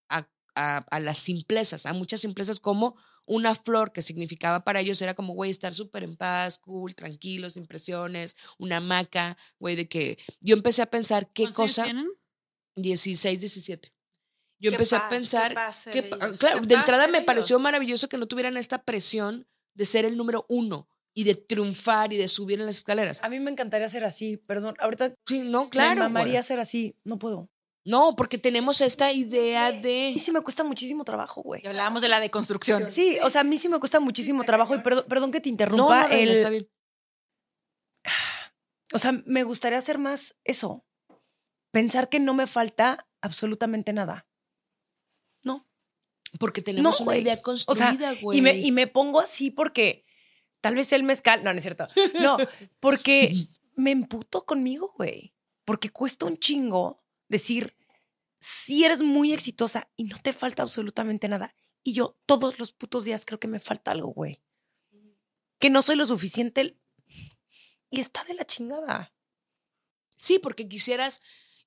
a, a- a las simplezas, a muchas simplezas como una flor que significaba para ellos era como, güey, estar súper en paz, cool, tranquilos, sin presiones, una hamaca, güey, de que yo empecé a pensar qué ¿Cuántos años cosa, tienen? 16, 17. Yo Qué empecé paz, a qué pensar paz ser que, ellos, claro, qué de paz entrada ser me pareció ellos. maravilloso que no tuvieran esta presión de ser el número uno y de triunfar y de subir en las escaleras. A mí me encantaría ser así, perdón. Ahorita Sí, no, me claro. mamaría güey. ser así. No puedo. No, porque tenemos esta idea A de... mí sí me cuesta muchísimo trabajo, güey. Y hablábamos de la deconstrucción. Sí, o sea, a mí sí me cuesta muchísimo trabajo y perdón, perdón que te No, interrumpa. no, reina, el- está bien. O sea, me gustaría hacer más eso. Pensar que no me falta absolutamente nada. No. Porque tenemos una güey. idea O sea, construida, güey. y me, y me pongo así porque tal vez el mezcal. No, no es cierto. No, porque me emputo conmigo, güey. Porque cuesta un chingo decir si eres muy exitosa y no te falta absolutamente nada. Y yo todos los putos días creo que me falta algo, güey. Que no soy lo suficiente. Y está de la chingada. Sí, porque quisieras...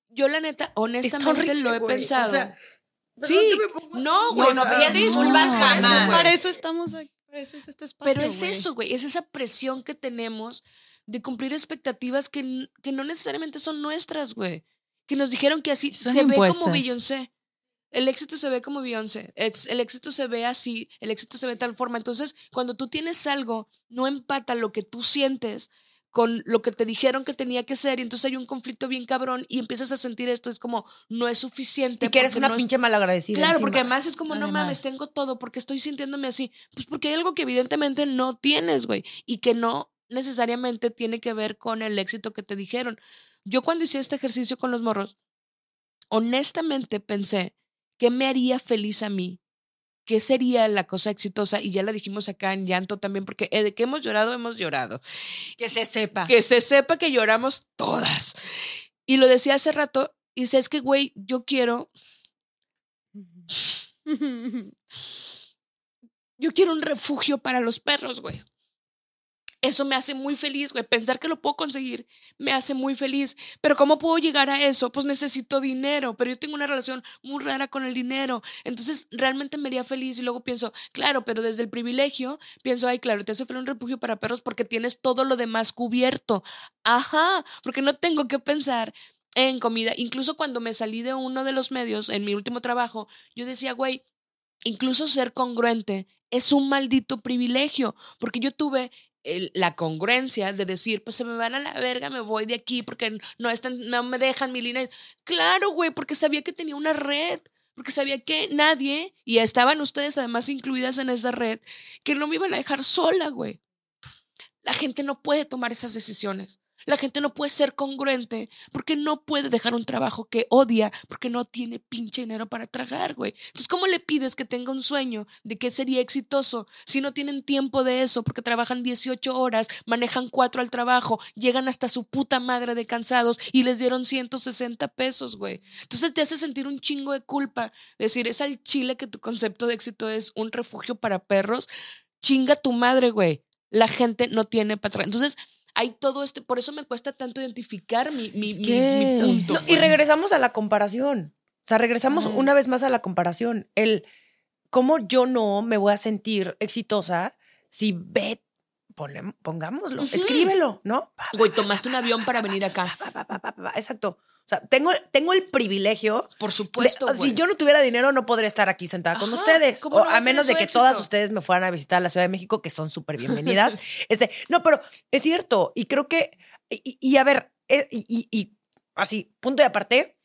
Yo la neta, honestamente horrible, lo he güey. O pensado. sea, sí, no, güey. no, pidas disculpas no, jamás. eso, güey. Para eso estamos aquí, para eso es este espacio. Pero es güey. eso, güey, es esa presión que tenemos de cumplir expectativas que, que no necesariamente son nuestras, güey. Que nos dijeron que así Son se ve como. Beyoncé. El éxito se ve como Beyoncé. El éxito se ve así, el éxito se ve de tal forma. Entonces, cuando tú tienes algo, no empata lo que tú sientes con lo que te dijeron que tenía que ser, y entonces hay un conflicto bien cabrón y empiezas a sentir esto, es como, no es suficiente. Y que eres una no es- pinche malagradecida. Claro, porque además es como, no mames, tengo todo, porque estoy sintiéndome así. Pues porque hay algo que evidentemente no tienes, güey, y que no necesariamente tiene que ver con el éxito que te dijeron. Yo cuando hice este ejercicio con los morros, honestamente pensé, ¿qué me haría feliz a mí? ¿Qué sería la cosa exitosa? Y ya la dijimos acá en llanto también, porque eh, de que hemos llorado, hemos llorado. Que se sepa. Que se sepa que lloramos todas. Y lo decía hace rato, y dice, es que, güey, yo quiero Yo quiero un refugio para los perros, güey. Eso me hace muy feliz, güey. Pensar que lo puedo conseguir me hace muy feliz. Pero ¿cómo puedo llegar a eso? Pues necesito dinero, pero yo tengo una relación muy rara con el dinero. Entonces, realmente me haría feliz y luego pienso, claro, pero desde el privilegio, pienso, ay, claro, te hace falta un refugio para perros porque tienes todo lo demás cubierto. Ajá, porque no tengo que pensar en comida. Incluso cuando me salí de uno de los medios, en mi último trabajo, yo decía, güey, incluso ser congruente es un maldito privilegio, porque yo tuve la congruencia de decir, pues se me van a la verga, me voy de aquí porque no, están, no me dejan mi línea. Claro, güey, porque sabía que tenía una red, porque sabía que nadie, y estaban ustedes además incluidas en esa red, que no me iban a dejar sola, güey. La gente no puede tomar esas decisiones. La gente no puede ser congruente porque no puede dejar un trabajo que odia porque no tiene pinche dinero para tragar, güey. Entonces, ¿cómo le pides que tenga un sueño de que sería exitoso si no tienen tiempo de eso porque trabajan 18 horas, manejan cuatro al trabajo, llegan hasta su puta madre de cansados y les dieron 160 pesos, güey? Entonces te hace sentir un chingo de culpa. Decir, es al chile que tu concepto de éxito es un refugio para perros. Chinga tu madre, güey. La gente no tiene para tragar. Entonces, hay todo este, por eso me cuesta tanto identificar mi, mi, punto. No, y regresamos a la comparación. O sea, regresamos una vez más a la comparación. El cómo yo no me voy a sentir exitosa si ve, pongámoslo, escríbelo, ¿no? Güey, tomaste un avión para venir acá. Exacto. O sea, tengo, tengo el privilegio. Por de- supuesto, si yo no tuviera dinero, no podría estar aquí sentada con ustedes. ¿cómo O no a menos de que todas ustedes me fueran a visitar a la Ciudad de México, que son súper bienvenidas. este, no, pero es cierto. Y creo que. Y, y a ver, eh, y, y- y así, punto de aparte,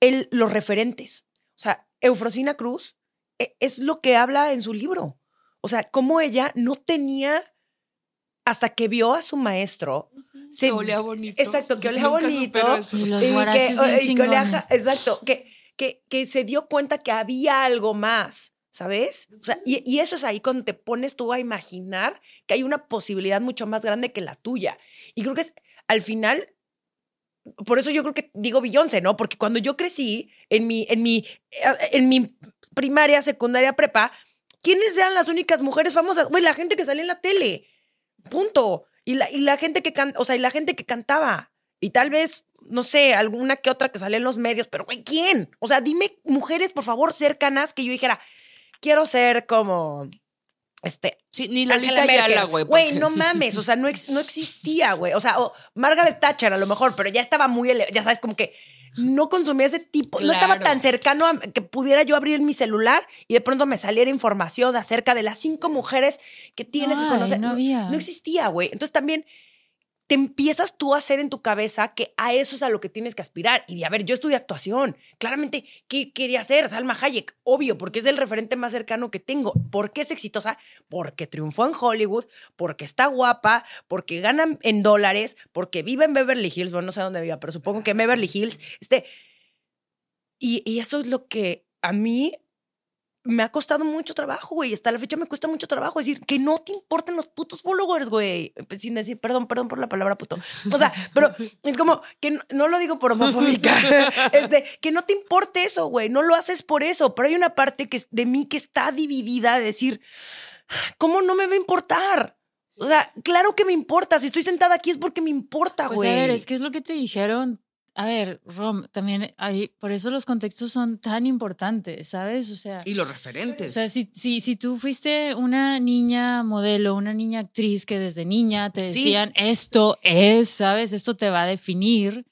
el, los referentes. O sea, Eufrosina Cruz e- es lo que habla en su libro. O sea, cómo ella no tenía, hasta que vio a su maestro, se- Que olía bonito. Exacto, que olía Nunca bonito. Y los y que- bien y que exacto, que, que, que se dio cuenta que había algo más, ¿sabes? O sea, y, y eso es ahí cuando te pones tú a imaginar que hay una posibilidad mucho más grande que la tuya. Y creo que es, al final, por eso yo creo que digo Beyoncé, ¿no? Porque cuando yo crecí en mi, en mi, eh, en mi primaria, secundaria, prepa, ¿quiénes eran las únicas mujeres famosas? Güey, la gente que salía en la tele. Punto. Y la, y la gente que can, o sea, y la gente que cantaba. Y tal vez, no sé, alguna que otra que salía en los medios, pero güey, ¿quién? O sea, dime mujeres, por favor, cercanas que yo dijera, quiero ser como este Sí, ni Lolita. Ayala, güey. Güey, no mames, o sea, no, ex- no existía, güey. O sea, o Margaret Thatcher a lo mejor, pero ya estaba muy, ya sabes, como que no consumía ese tipo, no estaba tan cercano a que pudiera yo abrir mi celular y de pronto me saliera información acerca de las cinco mujeres que tienes Ay, conocer. no había. No existía, güey. Entonces también te empiezas tú a hacer en tu cabeza que a eso es a lo que tienes que aspirar. Y de, a ver, yo estudié actuación. Claramente, ¿qué quería hacer? Salma Hayek, obvio, porque es el referente más cercano que tengo. ¿Por qué es exitosa? Porque triunfó en Hollywood, porque está guapa, porque gana en dólares, porque vive en Beverly Hills. Bueno, no sé dónde viva, pero supongo que en Beverly Hills. Este, y, y eso es lo que a mí me ha costado mucho trabajo, güey. Hasta la fecha me cuesta mucho trabajo decir que no te importan los putos followers, güey. Pues, Sin decir, perdón, perdón por la palabra puto. O sea, pero es como que no, no lo digo por homofóbica. este, que no te importe eso, güey. No lo haces por eso. Pero hay una parte que es de mí que está dividida de decir, ¿cómo no me va a importar? O sea, claro que me importa. Si estoy sentada aquí es porque me importa, Pues güey. a ver, es que es lo que te dijeron. A ver, Rom, también hay, por eso los contextos son tan importantes, ¿sabes? O sea, Y los o referentes. sea si, si, si tú fuiste una niña modelo, una niña actriz que desde niña te Sí. decían, esto es, ¿sabes? Esto te va a definir.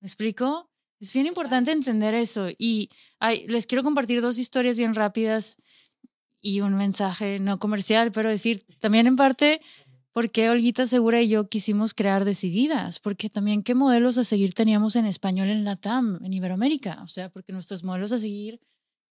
¿Me explico? Es bien importante entender eso. Y ay, les quiero compartir dos historias bien rápidas y un mensaje no comercial, pero decir también en parte por qué Olguita Segura y yo quisimos crear Decididas, porque también qué modelos a seguir teníamos en español en Latam, en Iberoamérica, o sea, porque nuestros modelos a seguir,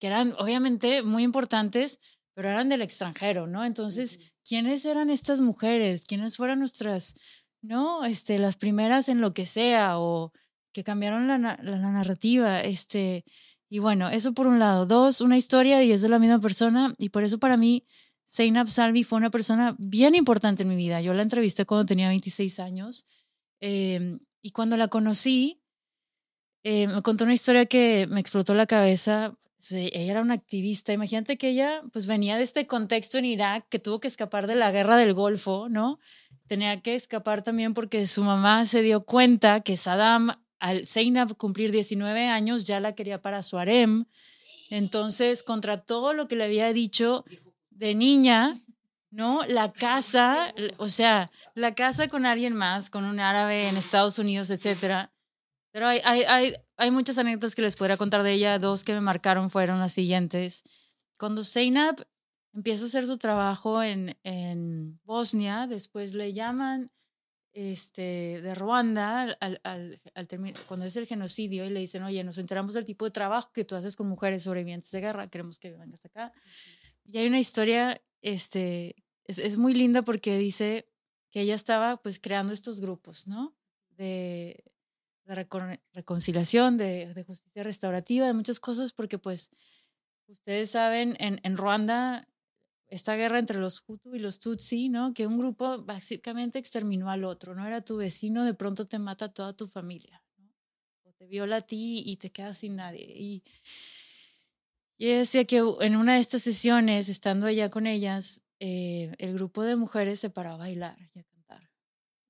que eran obviamente muy importantes, pero eran del extranjero, ¿no? Entonces, ¿quiénes eran estas mujeres? ¿Quiénes fueron nuestras, no? Este, las primeras en lo que sea o que cambiaron la, na- la narrativa, este, y bueno, eso por un lado. Dos, una historia y es de la misma persona y por eso para mí Zainab Salvi fue una persona bien importante en mi vida. Yo la entrevisté cuando tenía 26 años eh, y cuando la conocí, eh, me contó una historia que me explotó la cabeza. Ella era una activista. Imagínate que ella pues venía de este contexto en Irak que tuvo que escapar de la guerra del Golfo, ¿no? Tenía que escapar también porque su mamá se dio cuenta que Saddam, al Zainab cumplir 19 años, ya la quería para su harem. Entonces, contra todo lo que le había dicho de niña, ¿no? La casa, o sea, la casa con alguien más, con un árabe en Estados Unidos, etcétera. Pero hay, hay, hay, hay muchas anécdotas que les podría contar de ella. Dos que me marcaron fueron las siguientes. Cuando Zainab empieza a hacer su trabajo en, en Bosnia, después le llaman este, de Ruanda al, al, al- cuando es el genocidio y le dicen, oye, nos enteramos del tipo de trabajo que tú haces con mujeres sobrevivientes de guerra, queremos que vengas acá. Y hay una historia, este, es, es muy linda porque dice que ella estaba pues creando estos grupos, ¿no? De, de recon- reconciliación, de, de justicia restaurativa, de muchas cosas, porque pues ustedes saben, en, en Ruanda, esta guerra entre los Hutu y los Tutsi, ¿no? Que un grupo básicamente exterminó al otro, ¿no? Era tu vecino, de pronto te mata toda tu familia, ¿no? O te viola a ti y te quedas sin nadie. Y, y ella decía que en una de estas sesiones, estando allá con ellas, eh, el grupo de mujeres se paraba a bailar y a cantar.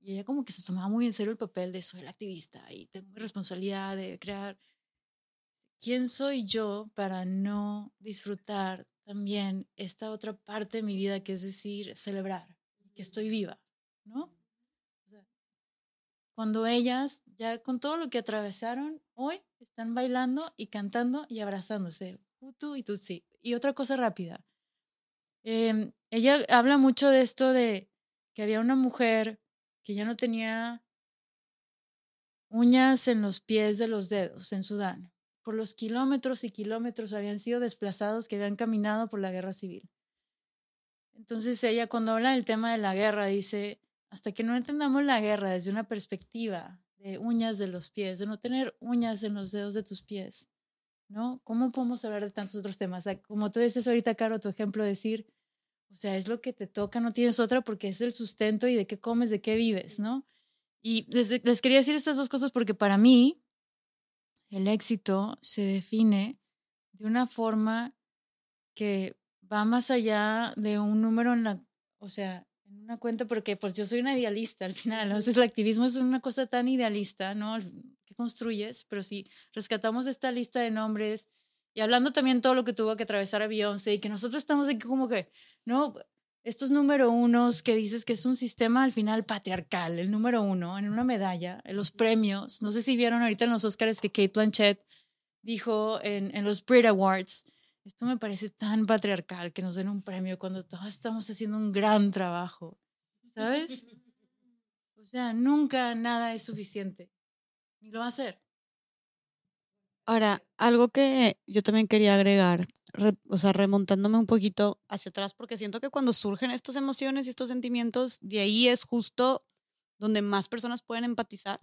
Y ella como que se tomaba muy en serio el papel de soy la activista y tengo mi responsabilidad de crear. ¿Quién soy yo para no disfrutar también esta otra parte de mi vida que es decir, celebrar que estoy viva, ¿no? O sea, cuando ellas, ya con todo lo que atravesaron hoy, están bailando y cantando y abrazándose, Y Tutsi. Y otra cosa rápida. em, ella habla mucho de esto de que había una mujer que ya no tenía uñas en los pies de los dedos en Sudán. Por los kilómetros y kilómetros habían sido desplazados que habían caminado por la guerra civil. Entonces ella cuando habla del tema de la guerra dice, hasta que no entendamos la guerra desde una perspectiva de uñas de los pies, de no tener uñas en los dedos de tus pies, ¿no? ¿Cómo podemos hablar de tantos otros temas? Como tú dices ahorita, Caro, tu ejemplo, decir, o sea, es lo que te toca, no tienes otra porque es el sustento y de qué comes, de qué vives, ¿no? Y les, les quería decir estas dos cosas porque para mí el éxito se define de una forma que va más allá de un número en la, o sea, en una cuenta, porque pues yo soy una idealista al final, entonces el activismo es una cosa tan idealista, ¿no? Construyes, pero si rescatamos esta lista de nombres y hablando también todo lo que tuvo que atravesar a Beyoncé y que nosotros estamos aquí como que, ¿no? Estos número unos que dices que es un sistema al final patriarcal, el número uno, en una medalla, en los premios. No sé si vieron ahorita en los Oscars que Kate Blanchett dijo en, en los Brit Awards, esto me parece tan patriarcal que nos den un premio cuando todos estamos haciendo un gran trabajo, ¿sabes? O sea, nunca nada es suficiente, ni lo va a hacer. Ahora, algo que yo también quería agregar, re- o sea, remontándome un poquito hacia atrás, porque siento que cuando surgen estas emociones y estos sentimientos, de ahí es justo donde más personas pueden empatizar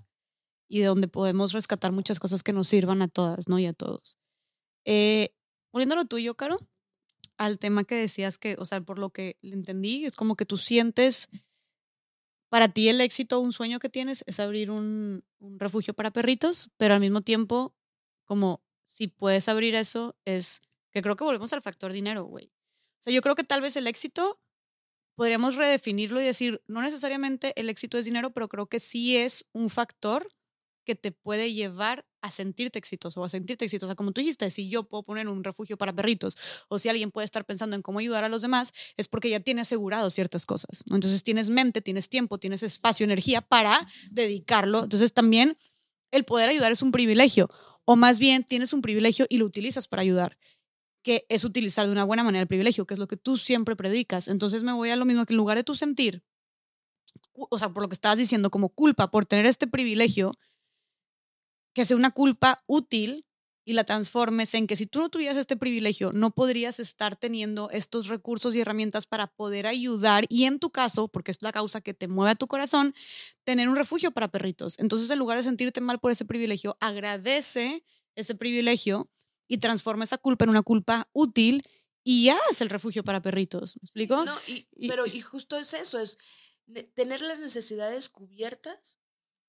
y de donde podemos rescatar muchas cosas que nos sirvan a todas, ¿no? Y a todos. Eh, volviendo a lo tuyo, Caro, al tema que decías que, o sea, por lo que le entendí, es como que tú sientes, para ti el éxito, un sueño que tienes es abrir un, un refugio para perritos, pero al mismo tiempo como si puedes abrir eso, es que creo que volvemos al factor dinero, güey. O sea, yo creo que tal vez el éxito podríamos redefinirlo y decir, no necesariamente el éxito es dinero, pero creo que sí es un factor que te puede llevar a sentirte exitoso o a sentirte exitosa. Como tú dijiste, si yo puedo poner un refugio para perritos o si alguien puede estar pensando en cómo ayudar a los demás, es porque ya tiene asegurado ciertas cosas. ¿no? Entonces tienes mente, tienes tiempo, tienes espacio, energía para dedicarlo. Entonces también el poder ayudar es un privilegio o más bien tienes un privilegio y lo utilizas para ayudar, que es utilizar de una buena manera el privilegio, que es lo que tú siempre predicas. Entonces me voy a lo mismo que en lugar de tu sentir, o sea, por lo que estabas diciendo, como culpa por tener este privilegio, que sea una culpa útil y la transformes en que si tú no tuvieras este privilegio, no podrías estar teniendo estos recursos y herramientas para poder ayudar y en tu caso, porque es la causa que te mueve a tu corazón, tener un refugio para perritos. Entonces, en lugar de sentirte mal por ese privilegio, agradece ese privilegio y transforma esa culpa en una culpa útil y haz el refugio para perritos. ¿Me explico? No, y, Y- pero y justo es eso, es ne- tener las necesidades cubiertas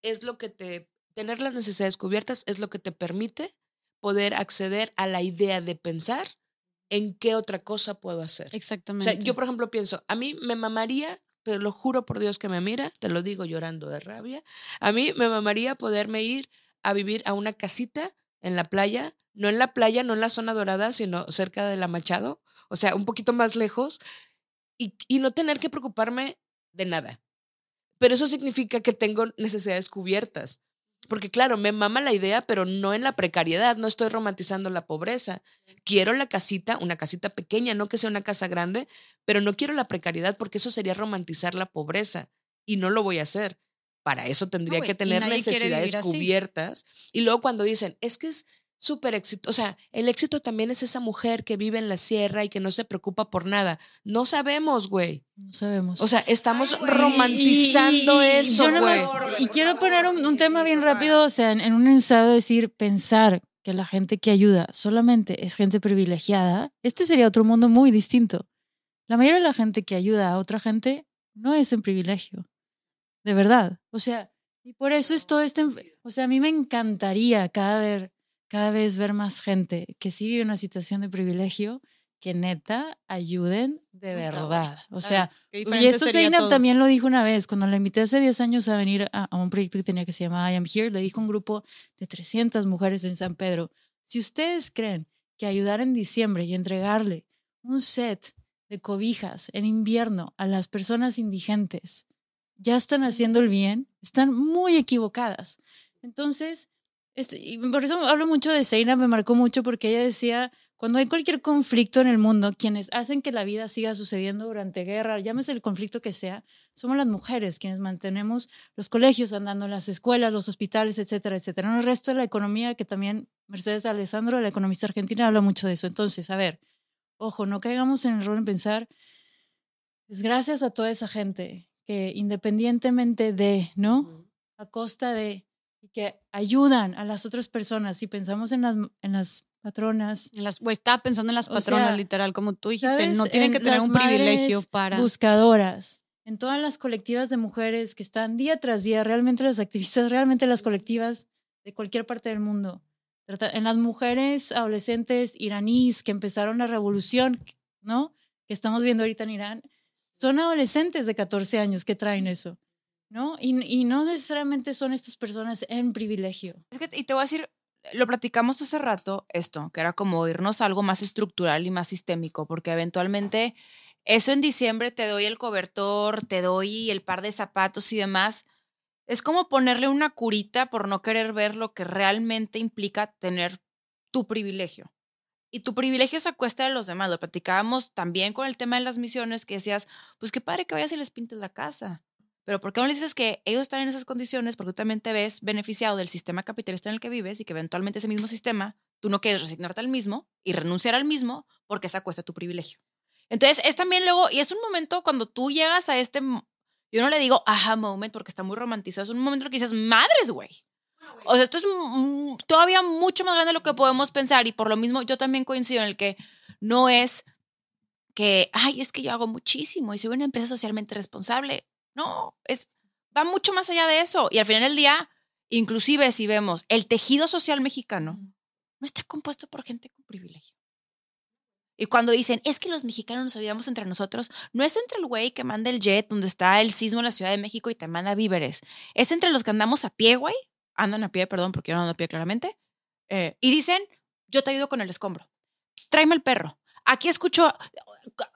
es lo que te, tener las necesidades cubiertas es lo que te permite poder acceder a la idea de pensar en qué otra cosa puedo hacer. O Exactamente. sea, yo por ejemplo pienso, a mí me mamaría, te lo juro por Dios que me mira, te lo digo llorando de rabia, a mí me mamaría poderme ir a vivir a una casita en la playa, no en la playa, no en la zona dorada, sino cerca de la Machado, o sea, un poquito más lejos, y, y no tener que preocuparme de nada. Pero eso significa que tengo necesidades cubiertas. Porque claro, me mama la idea, pero no en la precariedad, no estoy romantizando la pobreza. Quiero la casita, una casita pequeña, no que sea una casa grande, pero no quiero la precariedad porque eso sería romantizar la pobreza y no lo voy a hacer. Para eso tendría que tener necesidades así. cubiertas. Y luego cuando dicen, es que es súper éxito, o sea, el éxito también es esa mujer que vive en la sierra y que no se preocupa por nada. No sabemos, güey. No sabemos. O sea, estamos Y- romantizando y- y eso, güey. Y quiero poner un, un tema bien rápido, o sea, en, en un ensayo decir, pensar que la gente que ayuda solamente es gente privilegiada, este sería otro mundo muy distinto. La mayoría de la gente que ayuda a otra gente no es en privilegio, de verdad. O sea, y por eso es todo este, o sea, a mí me encantaría cada vez, cada vez ver más gente que sí vive una situación de privilegio, que neta ayuden de Puta, verdad. O sea, y esto todo. también lo dijo una vez, cuando la invité hace 10 años a venir a, a un proyecto que tenía que se llamaba I Am Here, le dijo un grupo de 300 mujeres en San Pedro, si ustedes creen que ayudar en diciembre y entregarle un set de cobijas en invierno a las personas indigentes ya están haciendo el bien, están muy equivocadas. Entonces, este, y por eso hablo mucho de Seina, me marcó mucho porque ella decía, cuando hay cualquier conflicto en el mundo, quienes hacen que la vida siga sucediendo durante guerra, llámese el conflicto que sea, somos las mujeres quienes mantenemos los colegios andando, las escuelas, los hospitales, etcétera, etcétera. No el resto de la economía, que también Mercedes Alessandro, la economista argentina, habla mucho de eso. Entonces, a ver, ojo, no caigamos en el error en pensar, es gracias a toda esa gente que independientemente de, ¿no? A costa de, y que ayudan a las otras personas. Si pensamos en las, en las patronas. En las, güey, estaba pensando en las O patronas, sea, literal, como tú dijiste, ¿sabes? no tienen En que tener un privilegio para... Buscadoras, en todas las colectivas de mujeres que están día tras día, realmente las activistas, realmente las colectivas de cualquier parte del mundo. En las mujeres adolescentes iraníes que empezaron la revolución, ¿no? Que estamos viendo ahorita en Irán, son adolescentes de 14 años que traen eso, ¿no? Y, no necesariamente son estas personas en privilegio. Y te voy a decir, lo platicamos hace rato, esto, que era como irnos a algo más estructural y más sistémico, porque eventualmente eso en diciembre te doy el cobertor, te doy el par de zapatos y demás. Es como ponerle una curita por no querer ver lo que realmente implica tener tu privilegio. Y tu privilegio se acuesta de los demás. Lo platicábamos también con el tema de las misiones, que decías, pues qué padre que vayas y les pintes la casa. Pero ¿por qué no les dices que ellos están en esas condiciones? Porque tú también te ves beneficiado del sistema capitalista en el que vives y que eventualmente ese mismo sistema, tú no quieres resignarte al mismo y renunciar al mismo porque esa cuesta tu privilegio. Entonces, es también luego, y es un momento cuando tú llegas a este, yo no le digo aha moment porque está muy romantizado, es un momento en el que dices, madres, güey. O sea, esto es todavía mucho más grande de lo que podemos pensar y por lo mismo yo también coincido en el que no es que, ay, es que yo hago muchísimo y soy una empresa socialmente responsable. No, es, va mucho más allá de eso. Y al final del día, inclusive si vemos el tejido social mexicano, no está compuesto por gente con privilegio. Y cuando dicen, es que los mexicanos nos ayudamos entre nosotros, no es entre el güey que manda el jet donde está el sismo en la Ciudad de México y te manda víveres. Es entre los que andamos a pie, güey. Andan a pie, perdón, porque yo no ando a pie claramente. eh, y dicen, yo te ayudo con el escombro. Tráeme el perro. Aquí escucho,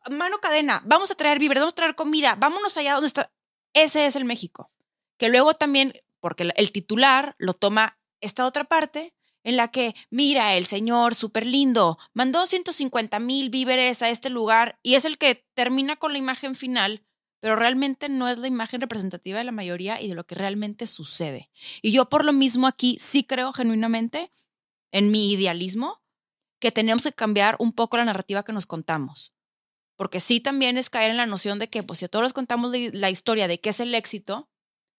mano cadena, vamos a traer víveres, vamos a traer comida, vámonos allá donde está. Ese es el México. Que luego también, porque el- titular lo toma esta otra parte, en la que, mira, el señor súper lindo, mandó 150 mil víveres a este lugar y es el que termina con la imagen final, pero realmente no es la imagen representativa de la mayoría y de lo que realmente sucede. Y yo por lo mismo aquí sí creo genuinamente en mi idealismo que tenemos que cambiar un poco la narrativa que nos contamos. Porque sí también es caer en la noción de que, pues si a todos les contamos la, historia de qué es el éxito,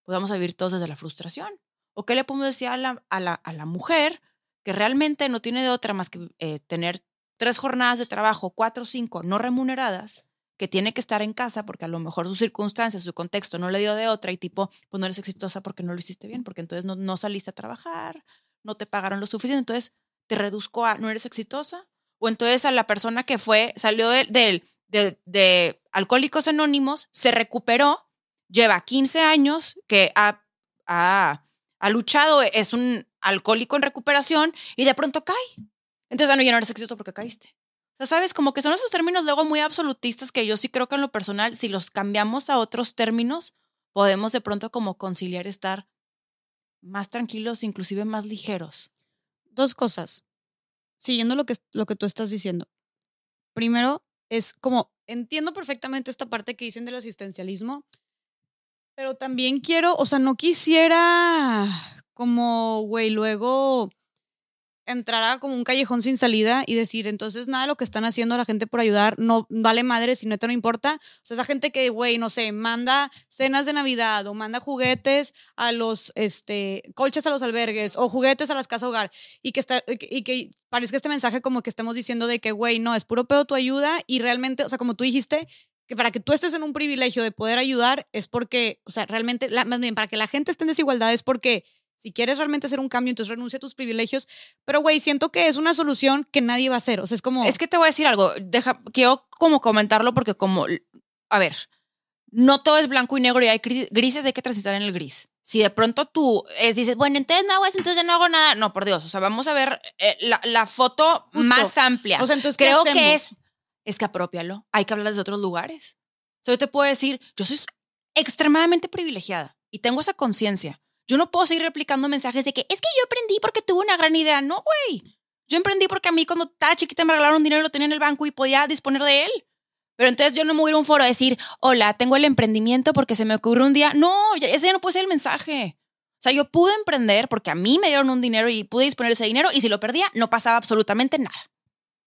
pues vamos vivir todos desde la frustración. ¿O qué le podemos decir a la, a la, a la mujer que realmente no tiene de otra más que eh, tener tres jornadas de trabajo, cuatro o cinco no remuneradas, que tiene que estar en casa porque a lo mejor sus circunstancias, su contexto no le dio de otra y tipo, pues no eres exitosa porque no lo hiciste bien, porque entonces no, no saliste a trabajar, no te pagaron lo suficiente, entonces te reduzco a no eres exitosa. O entonces a la persona que fue, salió de, de, de, Alcohólicos Anónimos, se recuperó, lleva 15 años que ha, ha, ha luchado, es un alcohólico en recuperación y de pronto cae. Entonces, ah, no, ya no eres exitoso porque caíste. O sea, sabes, como que son esos términos luego muy absolutistas que yo sí creo que en lo personal, si los cambiamos a otros términos, podemos de pronto como conciliar estar más tranquilos, inclusive más ligeros. Dos cosas. Siguiendo lo que, lo que tú estás diciendo. Primero, es como, entiendo perfectamente esta parte que dicen del asistencialismo, pero también quiero, o sea, no quisiera como, güey, luego entrar a como un callejón sin salida y decir, entonces nada lo que están haciendo la gente por ayudar no vale madre si neta no importa. O sea, esa gente que, güey, no sé, manda cenas de Navidad o manda juguetes a los, este, colchas a los albergues o juguetes a las casas hogar y que, está, y que parezca este mensaje como que estemos diciendo de que, güey, no, es puro pedo tu ayuda y realmente, o sea, como tú dijiste, que para que tú estés en un privilegio de poder ayudar es porque, o sea, realmente, la- más bien, para que la gente esté en desigualdad es porque si quieres realmente hacer un cambio, entonces renuncia a tus privilegios. Pero, güey, siento que es una solución que nadie va a hacer. O sea, es como... Es que te voy a decir algo, deja, quiero como comentarlo porque como, a ver, no todo es blanco y negro y hay gris- grises, hay que transitar en el gris. Si de pronto tú eh, dices, bueno, entonces no hago eso, entonces no hago nada. No, por Dios, o sea, vamos a ver eh, la, la foto Justo. más amplia. o sea, entonces, ¿qué Creo que es, es que apropialo. Hay que hablar desde otros lugares. O sea, yo te puedo decir, yo soy extremadamente privilegiada y tengo esa conciencia. Yo no puedo seguir replicando mensajes de que es que yo aprendí porque tuve una gran idea. No, güey. Yo emprendí porque a mí cuando estaba chiquita me regalaron dinero lo tenía en el banco y podía disponer de él. Pero entonces yo no me voy a ir a un foro a decir, hola, tengo el emprendimiento porque se me ocurrió un día. No, ese ya no puede ser el mensaje. O sea, yo pude emprender porque a mí me dieron un dinero y pude disponer ese dinero y si lo perdía no pasaba absolutamente nada.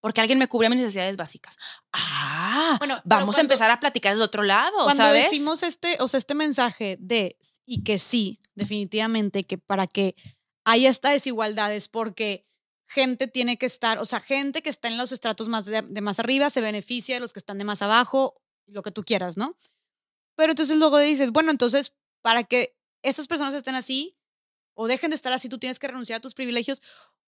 Porque alguien me cubría mis necesidades básicas. Ah, Bueno, vamos a empezar a platicar desde otro lado, Cuando ¿sabes? decimos este, o sea, este mensaje de y que sí, definitivamente, que para que haya esta desigualdad es porque gente tiene que estar, o sea, gente que está en los estratos más de, de más arriba se beneficia de los que están de más abajo, lo que tú quieras, ¿no? Pero entonces luego dices, bueno, entonces, para que esas personas estén así o dejen de estar así, tú tienes que renunciar a tus privilegios.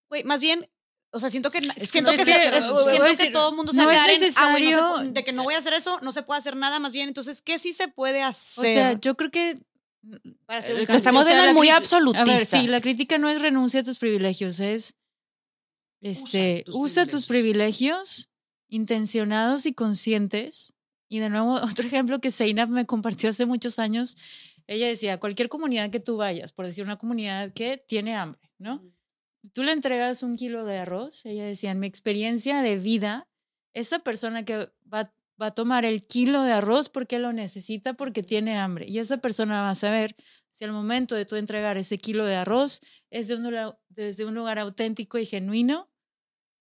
Güey, más bien, o sea, siento que, siento que, todo el mundo se no va a quedar en, ah, no se de que no voy a hacer eso, no se puede hacer nada, más bien. Entonces, ¿qué sí se puede O hacer? sea, yo creo que para estamos o sea, viendo muy absolutistas. A ver, sí, la crítica no es renuncia a tus privilegios, es este, tus usa tus privilegios intencionados y conscientes. Y de nuevo, otro ejemplo que Zeynep me compartió hace muchos años, ella decía, cualquier comunidad que tú vayas, por decir una comunidad que tiene hambre, ¿no? Tú le entregas un kilo de arroz, ella decía, en mi experiencia de vida, esa persona que va, va a tomar el kilo de arroz porque lo necesita, porque tiene hambre. Y esa persona va a saber si al momento de tú entregar ese kilo de arroz es de un, lugar- desde un lugar auténtico y genuino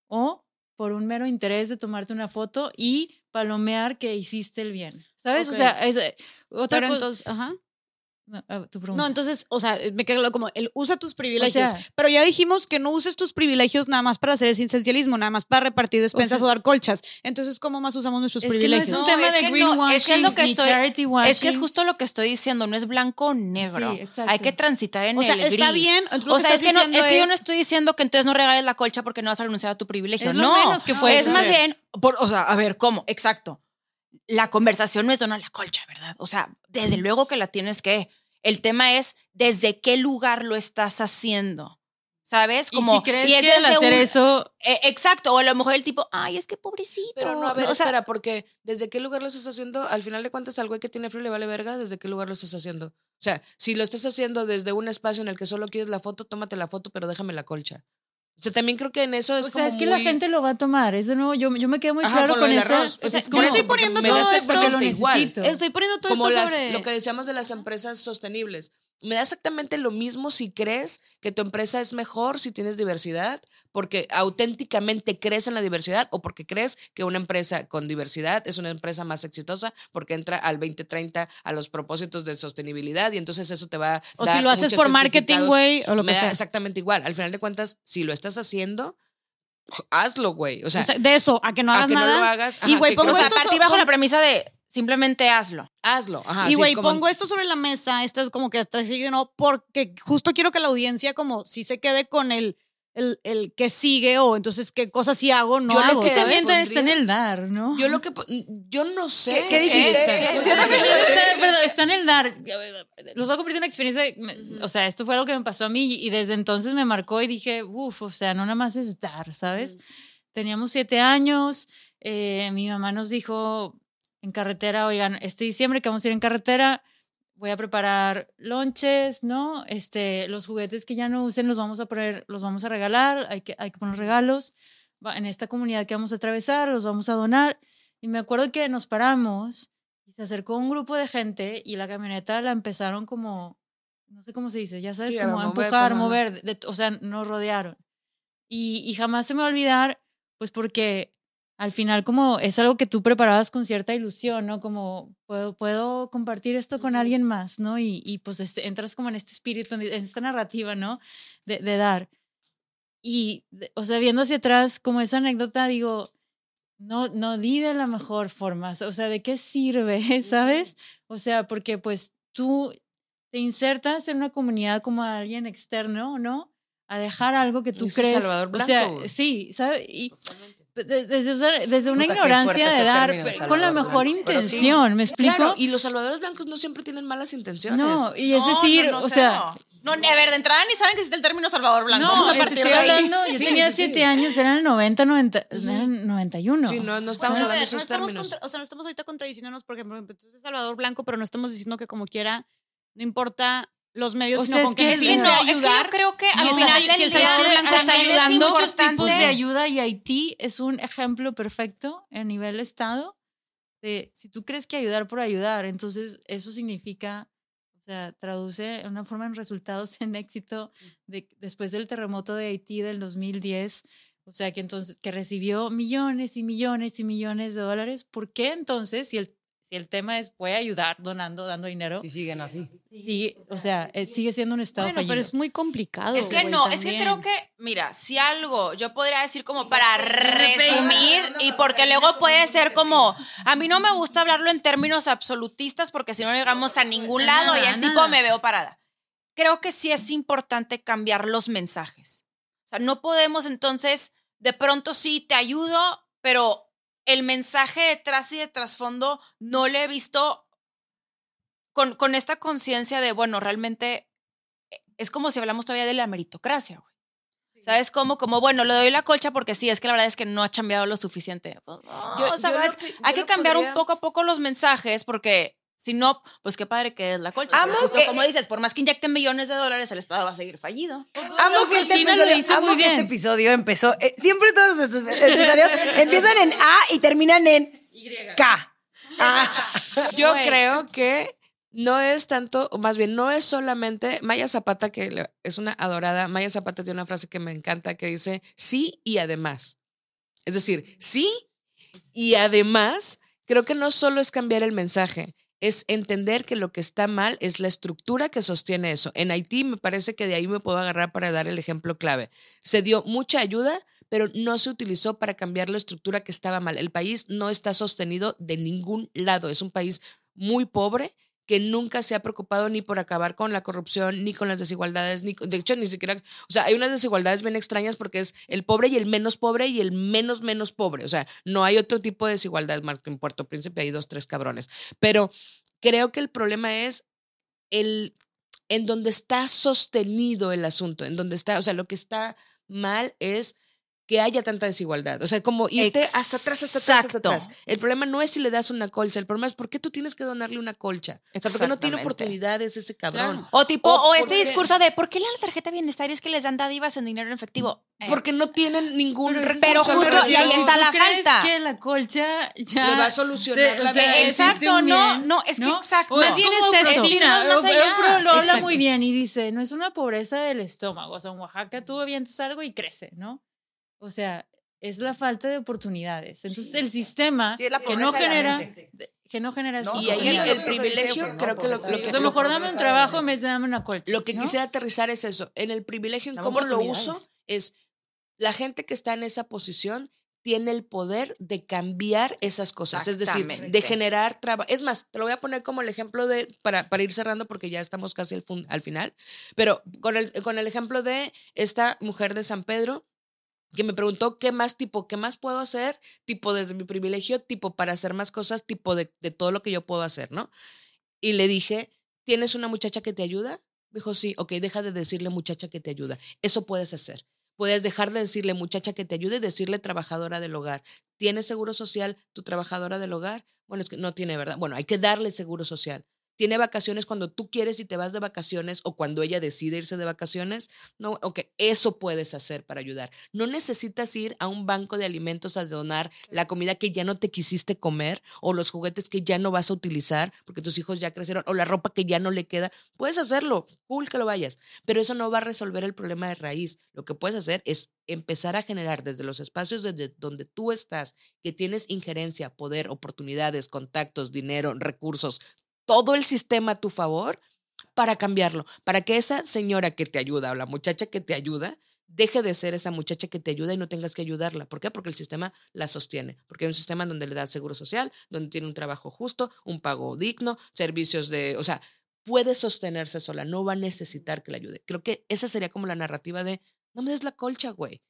o por un mero interés de tomarte una foto y palomear que hiciste el bien. ¿Sabes? O sea, es, eh, otra Pero cosa. entonces, ajá. No, tu pregunta. No, entonces, o sea, me quedo como el usa tus privilegios. sea- pero ya dijimos que no uses tus privilegios nada más para hacer esencialismo, nada más para repartir despensas o, sea- dar colchas. Entonces, ¿cómo más usamos nuestros es que no es privilegios? un No, tema es de que no, greenwashing es que es lo que estoy-. Es que es justo lo que estoy diciendo, no es blanco o negro. Sí, exacto. Hay que transitar en O sea, el está gris. bien, entonces lo o que sea, es que, no, es que yo no es- estoy diciendo que entonces no regales la colcha porque no vas a renunciar a tu privilegio. Es lo no, menos que puedes es más bien, por- o sea, a ver, ¿cómo? Exacto. La conversación no es donar la colcha, ¿verdad? O sea, desde luego que la tienes que. El tema es desde qué lugar lo estás haciendo. ¿Sabes? y Como, si crees y es que al hacer un- eso eh, exacto, o a lo mejor el tipo, ay, es que pobrecito. Pero no, a ver, o sea, espera, porque ¿desde qué lugar lo estás haciendo? Al final de cuentas, al güey que tiene frío le vale verga, ¿desde qué lugar lo estás haciendo? O sea, si lo estás haciendo desde un espacio en el que solo quieres la foto, tómate la foto, pero déjame la colcha. O sea, también creo que en eso es o como sea, es que la muy- gente lo va a tomar. Eso no, yo, yo me quedo muy Ajá, claro con arroz. o sea, Es yo no eso, estoy poniendo todo esto porque lo exactamente igual. necesito. Estoy poniendo todo como esto las, sobre... lo que decíamos de las empresas sostenibles. Me da exactamente lo mismo si crees que tu empresa es mejor si tienes diversidad, porque auténticamente crees en la diversidad o porque crees que una empresa con diversidad es una empresa más exitosa porque entra al 2030 a los propósitos de sostenibilidad y entonces eso te va a o dar si lo haces por marketing, güey, o lo Me que da sea. exactamente igual. Al final de cuentas, si lo estás haciendo, hazlo, güey. O sea, O sea, de eso, a que no a hagas que no nada. lo hagas, y, ajá, güey, que pongo o sea, esto partí so- bajo la premisa de simplemente hazlo. hazlo. Ajá, y sí, güey, como- pongo esto sobre la mesa, esta es como que hasta así, no, porque justo quiero que la audiencia como si se quede con el, el, el que sigue o entonces qué cosas sí hago, no Yo lo hago. que Que también está en el dar, ¿no? Yo lo que yo no sé. ¿Qué- qué dijiste? está- también perdón, está en el dar. Los voy a convertir en una experiencia. O sea, esto fue algo que me pasó a mí y desde entonces me marcó y dije, uff, o sea, no nada más es dar, ¿sabes? Teníamos siete años. eh, mi mamá nos dijo en carretera, oigan, este diciembre que vamos a ir en carretera, voy a preparar lonches, ¿no? Este, los juguetes que ya no usen los vamos a poner, los vamos a regalar, hay que, hay que poner regalos. En esta comunidad que vamos a atravesar, los vamos a donar. Y me acuerdo que nos paramos y se acercó un grupo de gente y la camioneta la empezaron como, no sé cómo se dice, ya sabes, Sí, como a empujar, mover, de- o sea, nos rodearon. Y, y jamás se me va a olvidar, pues porque al final como es algo que tú preparabas con cierta ilusión, ¿no? Como puedo, puedo compartir esto con alguien más, ¿no? Y, y pues este, entras como en este espíritu, en esta narrativa, ¿no? De, de dar. Y, de- o sea, viendo hacia atrás, como esa anécdota, digo, no, no di de la mejor forma, o sea, ¿de qué sirve, sabes? O sea, porque pues tú te insertas en una comunidad como alguien externo, ¿no? A dejar algo que tú crees. Salvador o sea, Blanco, sí, ¿sabes? Y, desde, desde una Puta, ignorancia de dar con la mejor Blanco. Pero sí. intención, ¿me explico? Claro, y los salvadores blancos no siempre tienen malas intenciones. no, y es No, decir, no, no, o sea, no. No, a ver, de entrada ni saben que existe el término Salvador Blanco. no, Vamos a partir estoy de ahí. hablando, yo Sí, tenía sí, sí. siete años, eran el 90, 90, eran 91. Sí, no, no estamos a hablando de ver, no esos estamos términos. contra- o sea, no estamos ahorita contradiciéndonos porque, por ejemplo, tú eres Salvador Blanco, pero no estamos diciendo que como quiera, no importa los medios, O sino sea, con es fin no, es que yo ayudar. creo que al final el Salvador Blanco está ayudando, muchos tipos de ayuda y Haití es un ejemplo perfecto a nivel estado de si tú crees que ayudar por ayudar, entonces eso significa, o sea, traduce en una forma en resultados en éxito de, después del terremoto de Haití del 2010. O sea, que entonces, que recibió millones y millones y millones de dólares. ¿Por qué entonces, si el, si el tema es puede ayudar donando, dando dinero, Si siguen así. sigue, o sea, eh, sigue siendo un estado Bueno, pero fallido? es muy complicado. Es que güey, no, es que también. creo que, mira, si algo yo podría decir como para resumir y porque luego puede ser como, a mí no me gusta hablarlo en términos absolutistas porque si no llegamos a ningún lado y es tipo me veo parada. Creo que sí es importante cambiar los mensajes. O sea, no podemos entonces, de pronto sí te ayudo, pero el mensaje detrás y de trasfondo no le he visto con, con esta conciencia de, bueno, realmente eh, es como si hablamos todavía de la meritocracia, güey. ¿Sabes cómo? Como, bueno, le doy la colcha porque sí, es que la verdad es que no ha cambiado lo suficiente. Pues, no, Yo- o sea, yo hay- lo que- hay yo que lo cambiar podría- un poco a poco los mensajes porque si no, pues qué padre que es la colcha. Amo Pero justo que- como dices, por más que inyecten millones de dólares, el Estado va a seguir fallido. Amo que, este lo episodio, dice amo muy que este bien. episodio empezó. eh, siempre todos estos episodios empiezan en A y terminan en K. Ah. Yo creo que no es tanto, o más bien, no es solamente Maya Zapata, que es una adorada. Maya Zapata tiene una frase que me encanta que dice sí y además. Es decir, sí y además, creo que no solo es cambiar el mensaje, es entender que lo que está mal es la estructura que sostiene eso. En Haití me parece que de ahí me puedo agarrar para dar el ejemplo clave. Se dio mucha ayuda, pero no se utilizó para cambiar la estructura que estaba mal. El país no está sostenido de ningún lado. Es un país muy pobre que nunca se ha preocupado ni por acabar con la corrupción, ni con las desigualdades, ni de hecho ni siquiera, o sea, hay unas desigualdades bien extrañas porque es el pobre y el menos pobre y el menos menos pobre, o sea, no hay otro tipo de desigualdad, que en Puerto Príncipe hay dos, tres cabrones, pero creo que el problema es el en donde está sostenido el asunto, en donde está, o sea, lo que está mal es que haya tanta desigualdad. O sea, como irte hasta atrás, hasta atrás, hasta atrás. El problema no es si le das una colcha, el problema es por qué tú tienes que donarle una colcha. O sea, porque no tiene oportunidades ese cabrón. O tipo, O o, este discurso de ¿por qué la tarjeta bienestar es que les dan dádivas en dinero en efectivo? Eh, Porque no tienen ningún pero al justo- y ahí está la ¿Tú crees falta. que la colcha ya Le va a solucionar la vida. Exacto, no, no, es que exacto. O Más bien es eso. Lo habla muy bien y dice, no es una pobreza del estómago, o sea, en Oaxaca tú avientas algo y crece, ¿no? O sea, es la falta de oportunidades. Entonces el sistema Sí, que no genera que no genera No, Y ahí no, el, privilegio, no, creo que lo, lo O que, sea, mejor dame un trabajo en vez de dame una colcha. lo que quisiera aterrizar es eso. En el privilegio, en cómo lo uso, es la gente que está en esa posición tiene el poder de cambiar esas cosas, es decir, de generar trabajo. Es más, te lo voy a poner como el ejemplo de, para, para ir cerrando porque ya estamos casi al, al final, pero con el, con el ejemplo de esta mujer de San Pedro que me preguntó qué más tipo, qué más puedo hacer, tipo desde mi privilegio, tipo para hacer más cosas, tipo de, de todo lo que yo puedo hacer, ¿no? Y le dije, ¿tienes una muchacha que te ayuda? Dijo, sí, ok, deja de decirle muchacha que te ayuda. Eso puedes hacer. Puedes dejar de decirle muchacha que te ayude y decirle trabajadora del hogar. ¿Tienes seguro social tu trabajadora del hogar? Bueno, es que no tiene, ¿verdad? Bueno, hay que darle seguro social. ¿Tiene vacaciones cuando tú quieres y te vas de vacaciones o cuando ella decide irse de vacaciones? No, ok, eso puedes hacer para ayudar. No necesitas ir a un banco de alimentos a donar la comida que ya no te quisiste comer o los juguetes que ya no vas a utilizar porque tus hijos ya crecieron o la ropa que ya no le queda. Puedes hacerlo, cool que lo vayas, pero eso no va a resolver el problema de raíz. Lo que puedes hacer es empezar a generar desde los espacios desde donde tú estás, que tienes injerencia, poder, oportunidades, contactos, dinero, recursos, todo el sistema a tu favor para cambiarlo, para que esa señora que te ayuda o la muchacha que te ayuda deje de ser esa muchacha que te ayuda y no tengas que ayudarla. ¿Por qué? Porque el sistema la sostiene, porque hay un sistema donde le da seguro social, donde tiene un trabajo justo, un pago digno, servicios de, o sea, puede sostenerse sola, no va a necesitar que la ayude. Creo que esa sería como la narrativa de, no me des la colcha, güey.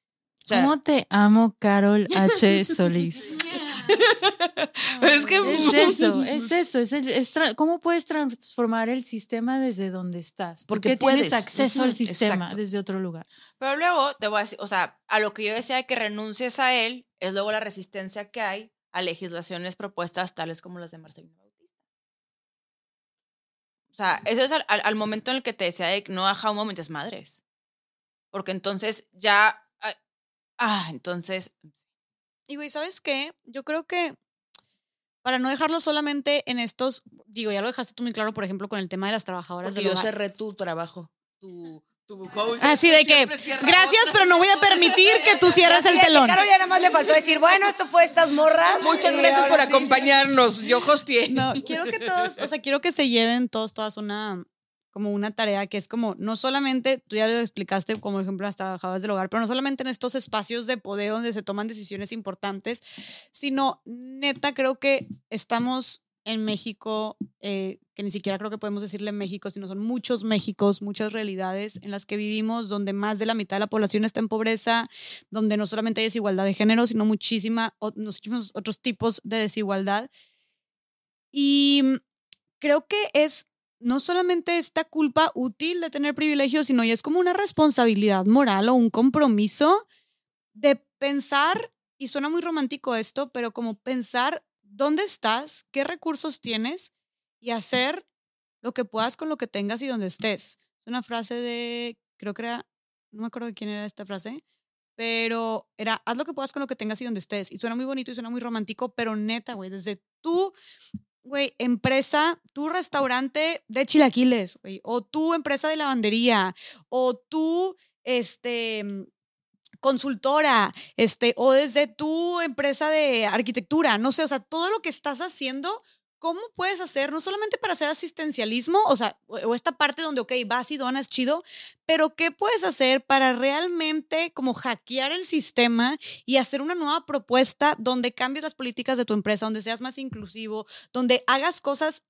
O sea, ¿Cómo te amo, Carol H. Solís? Es que Es eso, es eso. Es el- es ¿Cómo puedes transformar el sistema desde donde estás? Porque Porque tienes acceso al sistema exacto. desde otro lugar. Pero luego te voy a decir, o sea, a lo que yo decía de que renuncies a él, es luego la resistencia que hay a legislaciones propuestas tales como las de Marcelino Bautista. O sea, eso es al, al- al momento en el que te decía de que no baja un momento es madres. Porque entonces ya. ah, Ah, entonces. Y güey, ¿sabes qué? Yo creo que para no dejarlo solamente en estos, digo, ya lo dejaste tú muy claro, por ejemplo, con el tema de las trabajadoras porque del yo hogar. cerré tu trabajo, tu, tu host. Así de que, gracias, otra. pero no voy a permitir que tú cierres el telón. Claro, ya nada más le faltó decir, bueno, esto fue estas morras. Muchas gracias por sí. acompañarnos. Yo hosteé. No, quiero que todos, o sea, quiero que se lleven todos, todas una, como una tarea que es como, no solamente, tú ya lo explicaste, como ejemplo las trabajadoras del hogar, pero no solamente en estos espacios de poder donde se toman decisiones importantes, sino neta creo que estamos en México, eh, que ni siquiera creo que podemos decirle México, sino son muchos Méxicos, muchas realidades en las que vivimos, donde más de la mitad de la población está en pobreza, donde no solamente hay desigualdad de género, sino muchísima, muchísimos otros tipos de desigualdad. Y mm, creo que es no solamente esta culpa útil de tener privilegios, sino ya es como una responsabilidad moral o un compromiso de pensar, y suena muy romántico esto, pero como pensar dónde estás, qué recursos tienes y hacer lo que puedas con lo que tengas y donde estés. Es una frase de, creo que era, no me acuerdo de quién era esta frase, pero era, haz lo que puedas con lo que tengas y donde estés. Y suena muy bonito y suena muy romántico, pero neta, güey, desde tú, güey, empresa, tu restaurante de chilaquiles, o tu empresa de lavandería, o tú, este, mm, consultora, este, o desde tu empresa de arquitectura, no sé, o sea, todo lo que estás haciendo, ¿cómo puedes hacer, no solamente para hacer asistencialismo, o sea, o, esta parte donde, ok, vas y donas chido, pero qué puedes hacer para realmente como hackear el sistema y hacer una nueva propuesta donde cambies las políticas de tu empresa, donde seas más inclusivo, donde hagas cosas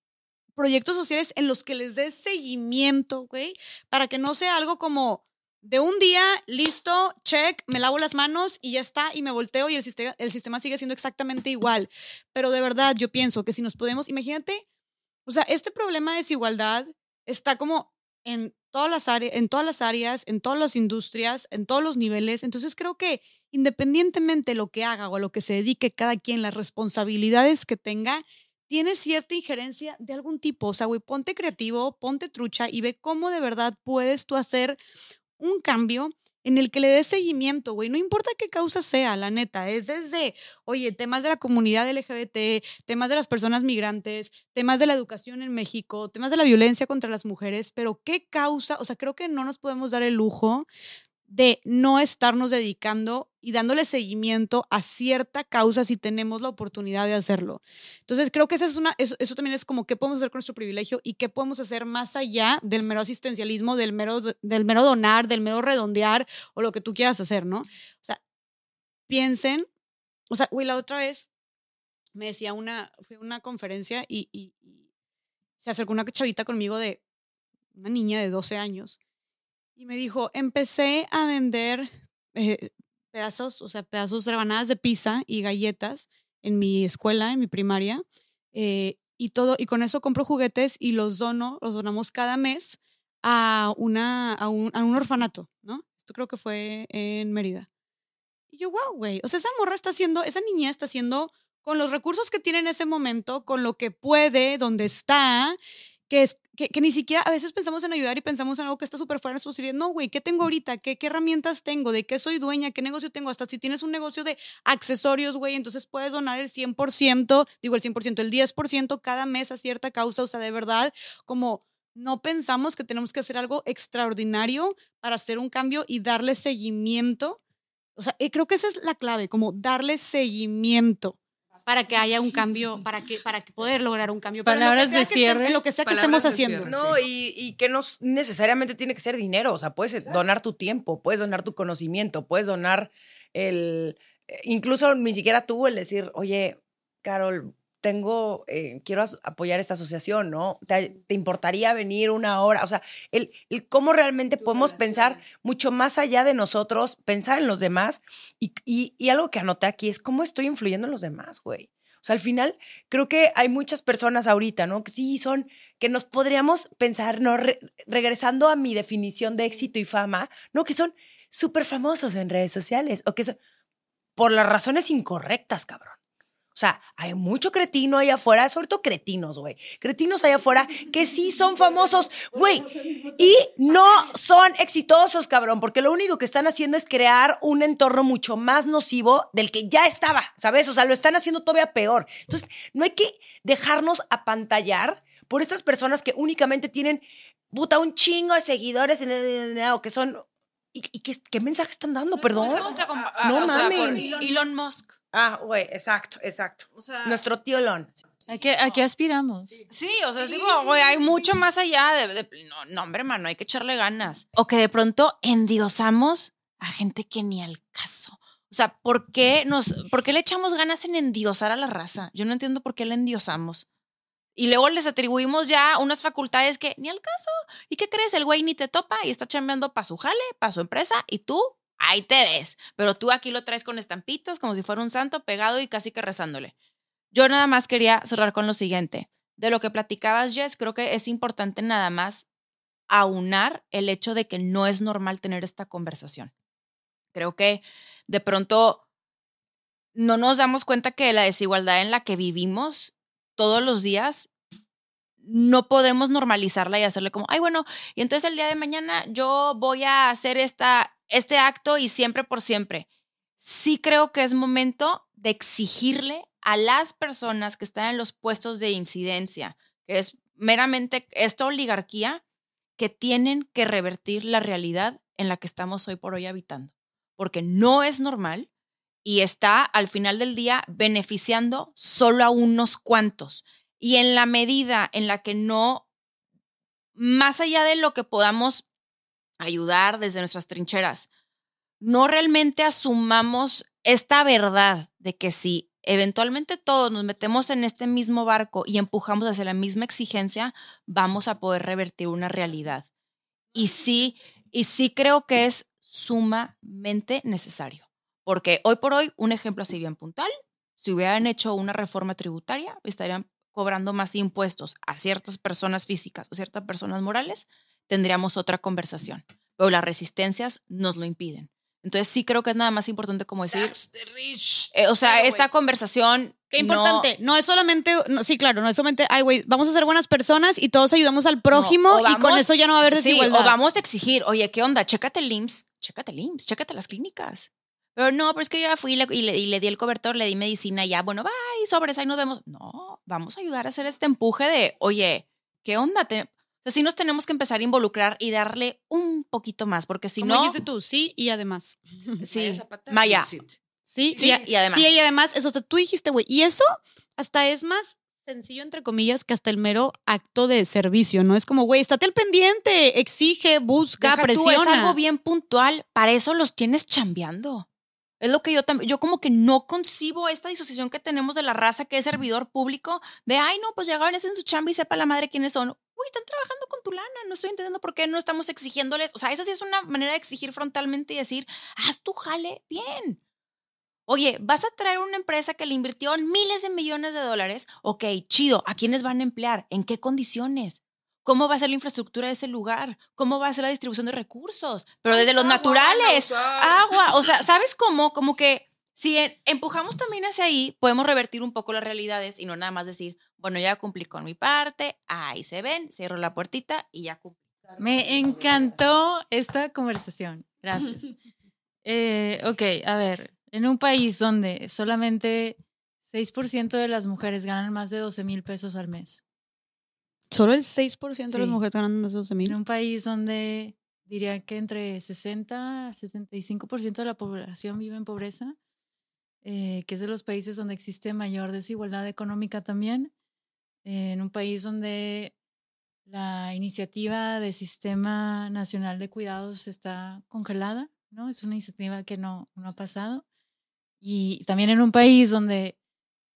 proyectos sociales en los que les des seguimiento, güey, para que no sea algo como de un día, listo, check, me lavo las manos y ya está, y me volteo y el sistema, el sistema sigue siendo exactamente igual. Pero de verdad, yo pienso que si nos podemos, imagínate, o sea, este problema de desigualdad está como en todas las áreas, en todas las áreas, en todas las industrias, en todos los niveles. Entonces creo que independientemente de lo que haga o a lo que se dedique cada quien, las responsabilidades que tenga, tiene cierta injerencia de algún tipo. O sea, güey, ponte creativo, ponte trucha y ve cómo de verdad puedes tú hacer un cambio en el que le des seguimiento, güey. No importa qué causa sea, la neta. Es desde, oye, temas de la comunidad LGBT, temas de las personas migrantes, temas de la educación en México, temas de la violencia contra las mujeres, pero qué causa, o sea, creo que no nos podemos dar el lujo de no estarnos dedicando y dándole seguimiento a cierta causa si tenemos la oportunidad de hacerlo. Entonces, creo que esa es una, eso, también es como qué podemos hacer con nuestro privilegio y qué podemos hacer más allá del mero asistencialismo, del mero, del mero donar, del mero redondear o lo que tú quieras hacer, ¿no? O sea, piensen, o sea, güey, la otra vez me decía una, fue una conferencia y se acercó una chavita conmigo de una niña de 12 años y me dijo, empecé a vender eh, pedazos, o sea, pedazos, rebanadas de pizza y galletas en mi escuela, en mi primaria, eh, y todo, y con eso compro juguetes y los dono, los donamos cada mes a, una, a, un, a un orfanato, ¿no? Esto creo que fue en Mérida. Y yo, wow, güey, o sea, esa morra está haciendo, esa niña está haciendo con los recursos que tiene en ese momento, con lo que puede, donde está, que, es, que, que ni siquiera a veces pensamos en ayudar y pensamos en algo que está súper fuera de nuestras posibilidades. No, güey, ¿qué tengo ahorita? ¿Qué, ¿Qué herramientas tengo? ¿De qué soy dueña? ¿Qué negocio tengo? Hasta si tienes un negocio de accesorios, güey, entonces puedes donar el 100%, digo el 100%, el 10% cada mes a cierta causa. O sea, de verdad, como no pensamos que tenemos que hacer algo extraordinario para hacer un cambio y darle seguimiento. O sea, eh, creo que esa es la clave, como darle seguimiento para que haya un cambio, para que para que poder lograr un cambio. Pero Palabras de cierre. lo que sea que Palabras estemos haciendo. cierre. No, y, y que no necesariamente tiene que ser dinero. O sea, puedes donar tu tiempo, puedes donar tu conocimiento, puedes donar el. eh, Incluso ni siquiera tú el decir, oye, Carol, tengo, eh, quiero apoyar esta asociación, ¿no? ¿Te, te importaría venir una hora? O sea, el, el cómo realmente podemos pensar mucho más allá de nosotros, pensar en los demás. Y, y, y algo que anoté aquí es cómo estoy influyendo en los demás, güey. O sea, al final creo que hay muchas personas ahorita, ¿no? Que sí son, que nos podríamos pensar, ¿no? Re- regresando a mi definición de éxito y fama, ¿no? Que son súper famosos en redes sociales o que son por las razones incorrectas, cabrón. O sea, hay mucho cretino allá afuera, sobre todo cretinos, güey. Cretinos allá afuera que sí son famosos, güey. Y no son exitosos, cabrón, porque lo único que están haciendo es crear un entorno mucho más nocivo del que ya estaba, ¿sabes? O sea, lo están haciendo todavía peor. Entonces, no hay que dejarnos apantallar por estas personas que únicamente tienen, puta, un chingo de seguidores o que son... ¿Y, y qué, qué mensaje están dando? Perdón. Es como esta compa- No ah, mamen. Elon Musk. Ah, güey, exacto, exacto. O sea, Nuestro tío Lon. ¿A qué, a qué aspiramos? Sí, o sea, digo, güey, hay mucho más allá de, de- no, no, hombre, mano, hay que echarle ganas. O que de pronto endiosamos a gente que ni al caso. O sea, ¿por qué nos, por qué le echamos ganas en endiosar a la raza? Yo no entiendo por qué la endiosamos. Y luego les atribuimos ya unas facultades que ni al caso. ¿Y qué crees? El güey ni te topa y está chambeando para su jale, para su empresa, y tú ahí te ves. Pero tú aquí lo traes con estampitas como si fuera un santo pegado y casi que rezándole. Yo nada más quería cerrar con lo siguiente. De lo que platicabas, Jess, creo que es importante nada más aunar el hecho de que no es normal tener esta conversación. Creo que de pronto no nos damos cuenta que la desigualdad en la que vivimos todos los días no podemos normalizarla y hacerle como, ay, bueno, y entonces el día de mañana yo voy a hacer esta, este acto y siempre por siempre. Sí creo que es momento de exigirle a las personas que están en los puestos de incidencia, que es meramente esta oligarquía, que tienen que revertir la realidad en la que estamos hoy por hoy habitando. Porque no es normal y está al final del día beneficiando solo a unos cuantos. Y en la medida en la que no, más allá de lo que podamos ayudar desde nuestras trincheras, no realmente asumamos esta verdad de que si eventualmente todos nos metemos en este mismo barco y empujamos hacia la misma exigencia, vamos a poder revertir una realidad. Y sí, y sí creo que es sumamente necesario. Porque hoy por hoy, un ejemplo así bien puntual, si hubieran hecho una reforma tributaria, estarían cobrando más impuestos a ciertas personas físicas o ciertas personas morales, tendríamos otra conversación. Pero las resistencias nos lo impiden. Entonces sí creo que es nada más importante como decir, eh, o sea, Claro, esta güey. conversación... Qué no- importante. No, es solamente, no, sí, claro, no es solamente, ay, güey, vamos a ser buenas personas y todos ayudamos al prójimo o y con vamos- eso ya no va a haber Sí, desigualdad. o vamos a exigir, oye, ¿qué onda? Chécate el IMSS, chécate el IMSS, chécate las clínicas. Pero no, pero es que yo ya fui y le, y le- y le di el cobertor, le di medicina y ya, bueno, bye, sobres, ahí nos vemos. No, vamos a ayudar a hacer este empuje de, oye, ¿qué onda? Te- sea, sí nos tenemos que empezar a involucrar y darle un poquito más, porque si no... dijiste tú, sí y además. Sí, Maya exit. Sí, Sí, y además. Sí, y además, eso, o sea, tú dijiste, güey, y eso hasta es más sencillo, entre comillas, que hasta el mero acto de servicio, ¿no? Es como, güey, estate al pendiente, exige, busca, Deja tú, presiona. es algo bien puntual. Para eso los tienes chambeando. Es lo que yo también, yo como que no concibo esta disociación que tenemos de la raza que es servidor público, de, ay, no, pues llegaron, hacen su chamba y sepa la madre quiénes son. Están trabajando con tu lana, no estoy entendiendo por qué no estamos exigiéndoles. O sea, eso sí es una manera de exigir frontalmente y decir, haz tu jale bien. Oye, vas a traer una empresa que le invirtió miles de millones de dólares. Ok, chido. ¿A quiénes van a emplear? ¿En qué condiciones? ¿Cómo va a ser la infraestructura de ese lugar? ¿Cómo va a ser la distribución de recursos? Pero desde los Agua naturales. Agua. O sea, ¿sabes cómo? Como que si empujamos también hacia ahí, podemos revertir un poco las realidades y no nada más decir, bueno, ya cumplí con mi parte, ahí se ven, cierro la puertita y ya cumplí. Me encantó esta conversación. Gracias. Eh, ok, a ver, en un país donde solamente 6% de las mujeres ganan más de 12 mil pesos al mes, Solo el 6% de las Sí. mujeres ganan más de 12 en mil. un país donde diría que entre 60 a 75% de la población vive en pobreza, eh, que es de los países donde existe mayor desigualdad económica también, en un país donde la iniciativa del Sistema Nacional de Cuidados está congelada, ¿no? Es una iniciativa que no, no ha pasado. Y también en un país donde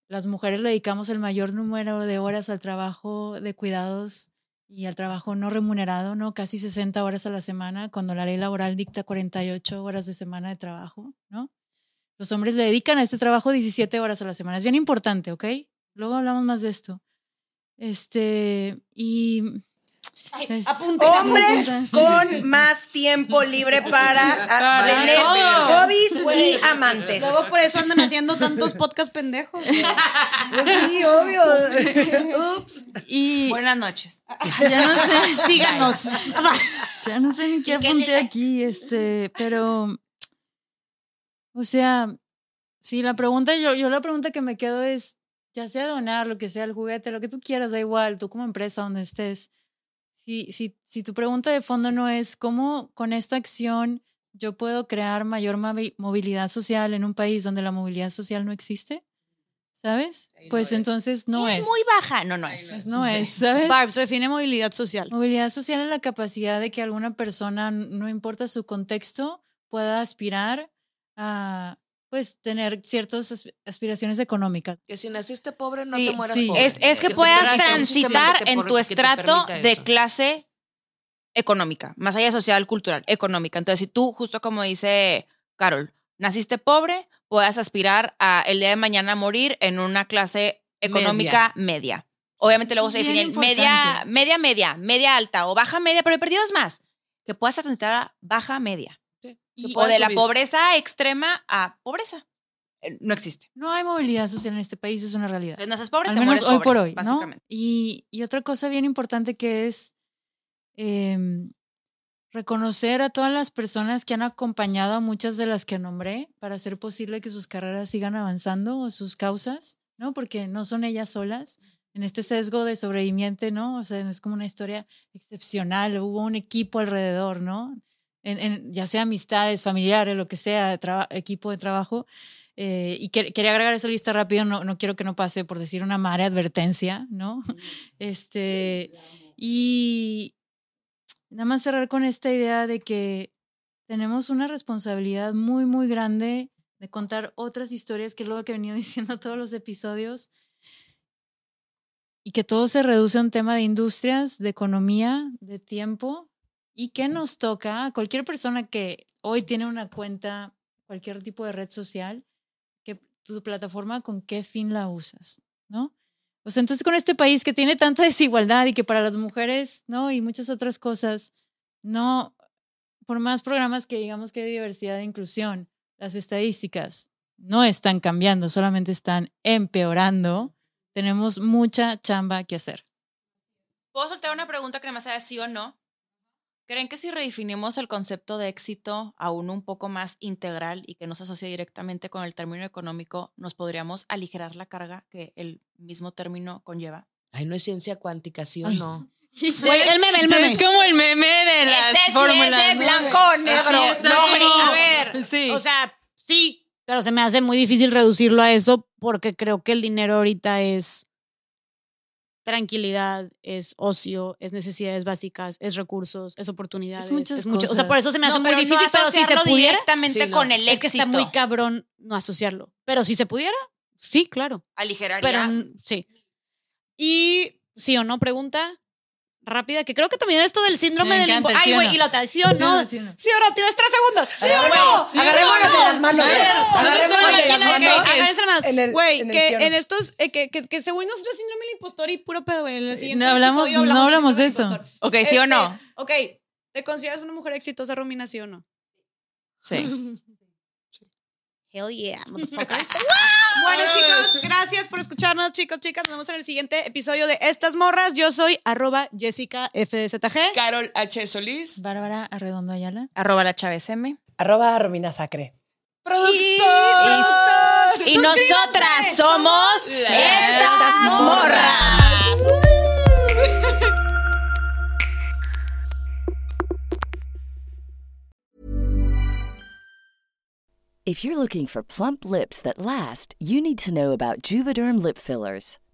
las mujeres le dedicamos el mayor número de horas al trabajo de cuidados y al trabajo no remunerado, ¿no? Casi 60 horas a la semana, cuando la ley laboral dicta 48 horas de semana de trabajo, ¿no? Los hombres le dedican a este trabajo 17 horas a la semana. Es bien importante, ¿ok? Luego hablamos más de esto. Este, y... Apunten, Hombres apunten, sí. con más tiempo libre para ah, Para tener todo. hobbies y amantes. Luego por eso andan haciendo tantos podcasts pendejos. güey. sí, obvio. Ups. Y Buenas noches. ya no sé, Síganos. ya no sé ni qué apunté aquí, este, pero, o sea, sí, la pregunta, yo, yo la pregunta que me quedo es, ya sea donar, lo que sea, el juguete, lo que tú quieras, da igual, tú como empresa, donde estés, si, si, si tu pregunta de fondo no es cómo con esta acción yo puedo crear mayor movi- movilidad social en un país donde la movilidad social no existe, ¿sabes? No Pues es. entonces no es. es muy baja. No, no es. No es, ¿sabes? Barbs define movilidad social. Movilidad social es la capacidad de que alguna persona, no importa su contexto, pueda aspirar a pues tener ciertas as- aspiraciones económicas. Que si naciste pobre, no Sí, te mueras sí. pobre. Es, es que puedas transitar que en tu estrato de eso. clase económica, más allá de social, cultural, económica. Entonces, si tú, justo como dice Carol, naciste pobre, puedas aspirar a el día de mañana morir en una clase económica media. Obviamente luego se define media, media, media, media alta o baja media, pero he perdido es más. Que puedas transitar a baja media. Y- o de la pobreza extrema a pobreza. Eh, No existe. No hay movilidad social en este país, es una realidad. Entonces, naces pobre, Al te menos hoy pobre, por hoy. Y, y otra cosa bien importante que es em, reconocer a todas las personas que han acompañado a muchas de las que nombré para hacer posible que sus carreras sigan avanzando o sus causas, ¿no? Porque no son ellas solas. En este sesgo de sobreviviente, ¿no? O sea, no es como una historia excepcional, hubo un equipo alrededor, ¿no? Ya sea amistades, familiares, lo que sea, equipo de trabajo. Eh, y que- quería agregar esa lista rápido, no, no quiero que no pase por decir una mala advertencia, ¿no? Este, y nada más cerrar con esta idea de que tenemos una responsabilidad muy, muy grande de contar otras historias que es lo que he venido diciendo todos los episodios y que todo se reduce a un tema de industrias, de economía, de tiempo y que nos toca a cualquier persona que hoy tiene una cuenta, cualquier tipo de red social, que tu plataforma con qué fin la usas, ¿no? O sea, entonces con este país que tiene tanta desigualdad y que para las mujeres, ¿no? Y muchas otras cosas, no, por más programas que digamos que hay diversidad e inclusión, las estadísticas no están cambiando, solamente están empeorando. Tenemos mucha chamba que hacer. ¿Puedo soltar una pregunta que nada más sea sí o no? ¿Creen que si redefinimos el concepto de éxito a uno un poco más integral y que no se asocia directamente con el término económico, nos podríamos aligerar la carga que el mismo término conlleva? Ay, no es ciencia cuántica, ¿sí o Ay. no? Güey, el meme, el meme. Es como el meme de las Este sí es fórmulas, de blanco o negro, no. A ver, Sí. o sea, sí, pero se me hace muy difícil reducirlo a eso porque creo que el dinero ahorita es tranquilidad, es ocio, es necesidades básicas, es recursos, es oportunidades, muchas es mucho, o sea, cosas. por eso se me hace No, muy pero difícil, no pero si se pudiera, directamente Sí, no. con el éxito. es que está muy cabrón no asociarlo, pero si se pudiera, sí, claro, Aligeraría. pero sí. Y sí o no pregunta rápida, que creo que también esto del síndrome Me del encanta, limbo. ¿sí Ay, güey, no? y la otra, sí o no. Sí, sí, no. Sí o no, tienes tres segundos. Sí o no. Agarrémonos de las manos. Agarrémonos ¿dónde de está las manos. En Güey, en que en estos, eh, que, según nosotros síndrome impostor y puro pedo, güey. En el siguiente No hablamos- episodio no hablamos de eso. impostor. Ok, ¿sí o Este, no? Ok, ¿te consideras una mujer exitosa, Romina, sí o no? Sí. Hell yeah, motherfuckers. bueno, chicos, gracias por escucharnos, chicos, chicas. Nos vemos en el siguiente episodio de Estas Morras. Yo soy arroba Jessica FDZG. Carol H. Solís. Bárbara Arredondo Ayala. Arroba la Chávez M. Arroba Romina Sacre. Y, Y nosotras somos estas morras. If you're looking for plump lips that last, you need to know about Juvederm lip fillers.